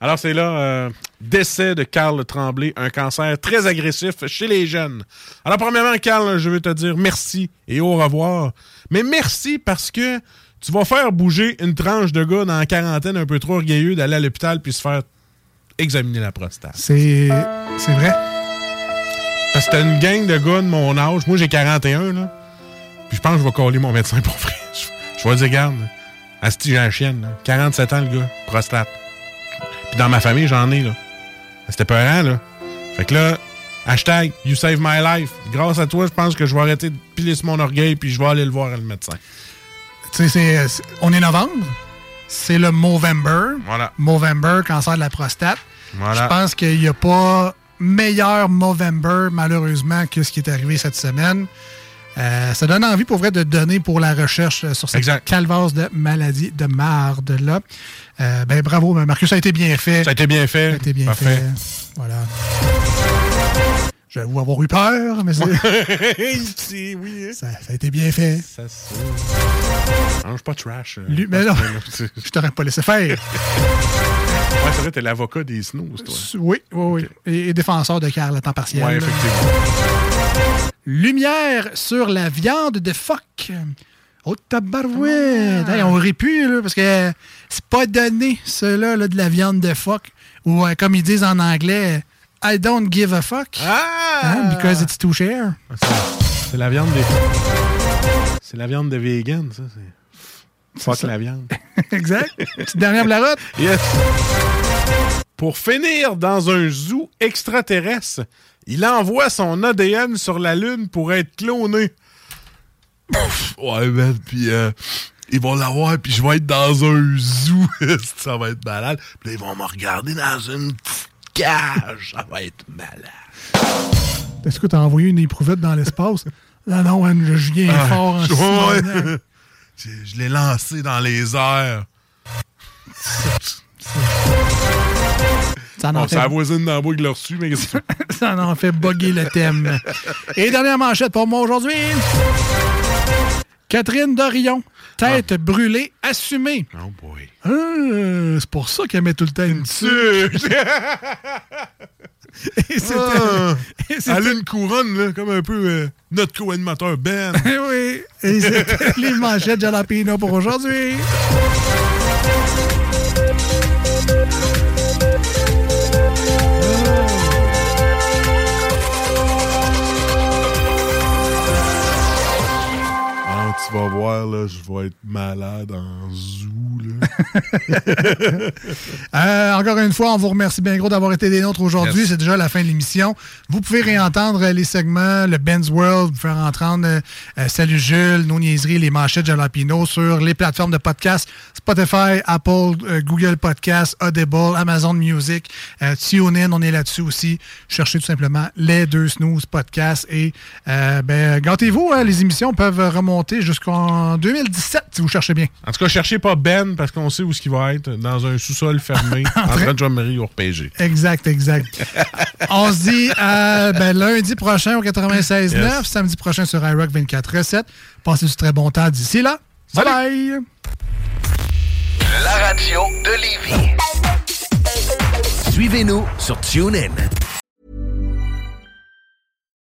Alors, c'est là, euh, décès de Carl Tremblay, un cancer très agressif chez les jeunes. Alors, premièrement, Carl, je veux te dire merci et au revoir. Mais merci parce que tu vas faire bouger une tranche de gars dans la quarantaine un peu trop orgueilleux d'aller à l'hôpital puis se faire examiner la prostate. C'est c'est vrai. Parce que t'as une gang de gars de mon âge. Moi, j'ai 41, là. Puis je pense que je vais coller mon médecin pour vrai. Je, vais dire, garde, Asti, j'ai la chienne, là. 47 ans, le gars, prostate. Puis dans ma famille, j'en ai, là. C'était peurant, là. Fait que là, hashtag You Save My Life. Grâce à toi, je pense que je vais arrêter de piler sur mon orgueil puis je vais aller le voir le médecin. Tu sais, on est novembre. C'est le Movember. Voilà. Movember, cancer de la prostate. Voilà. Je pense qu'il n'y a pas meilleur Movember, malheureusement, que ce qui est arrivé cette semaine. Euh, ça donne envie, pour vrai, de donner pour la recherche euh, sur cette calvasse de maladie de marde-là. Euh, ben, bravo, Marcus, ça a été bien fait. Ça a été bien fait. Ça a été bien Parfait. fait. Voilà. J'avoue avoir eu peur, mais c'est- oui, ça, ça a été bien fait. Ça se... Mange pas trash. euh, Lui- mais non, je t'aurais pas laissé faire. Ouais, c'est vrai, t'es l'avocat des snooze, toi. Oui, oui, oui. Et, et défenseur de Carl à temps partiel. Ouais, là. effectivement. Lumière sur la viande de phoque. Oh, tabarouette! Hey, on aurait pu, là, parce que c'est pas donné, cela, là, de la viande de phoque. Ou, euh, comme ils disent en anglais, I don't give a fuck. Hein, because it's too cher. C'est la viande des. C'est la viande de vegan, ça. C'est. Fuck ça. la viande. exact. Petite dernière blarotte. Yes. Pour finir dans un zoo extraterrestre, il envoie son ADN sur la Lune pour être cloné. Pff, ouais, man, puis euh, ils vont l'avoir, puis je vais être dans un zoo. ça va être malade. Puis là, ils vont me regarder dans une petite cage. Ça va être malade. Est-ce que tu as envoyé une éprouvette dans l'espace? non, non, je viens Ah, fort en ouais. Je je l'ai lancé dans les airs. Ça en Bon, fait- c'est la voisine d'en bas qui l'a reçu, mais Ça en fait bugger le thème. Et dernière manchette pour moi aujourd'hui. Catherine Dorion, tête brûlée, assumée. Oh boy. Ah, c'est pour ça qu'elle met tout le temps une tuque. Et c'était- Ah, couronne, là, comme un peu euh, notre co-animateur Ben. oui, et c'était les manchettes Jalapino pour aujourd'hui. Tu vas voir, là, je vais être malade en zoo, là. Euh, encore une fois, on vous remercie bien gros d'avoir été des nôtres aujourd'hui. C'est déjà la fin de l'émission. Vous pouvez réentendre euh, les segments, le Ben's World, vous faire entendre euh, Salut Jules, nos niaiseries, les manchettes Jalapino sur les plateformes de podcast Spotify, Apple, euh, Google Podcast, Audible, Amazon Music, TuneIn, on est là-dessus aussi. Cherchez tout simplement les deux snooze podcasts et ben, gâtez-vous, hein, les émissions peuvent remonter jusqu'en 2017 si vous cherchez bien. En tout cas, cherchez pas Ben parce qu'on sait où ce qu'il va être, dans un sous-sol fermé, en train de Marie au RPG. Exact, exact. On se dit à ben, lundi prochain au 96.9, Yes. samedi prochain sur iRock 24 recettes. Passez du très bon temps d'ici là. Bye bye! La radio de Lévis. Suivez-nous sur TuneIn.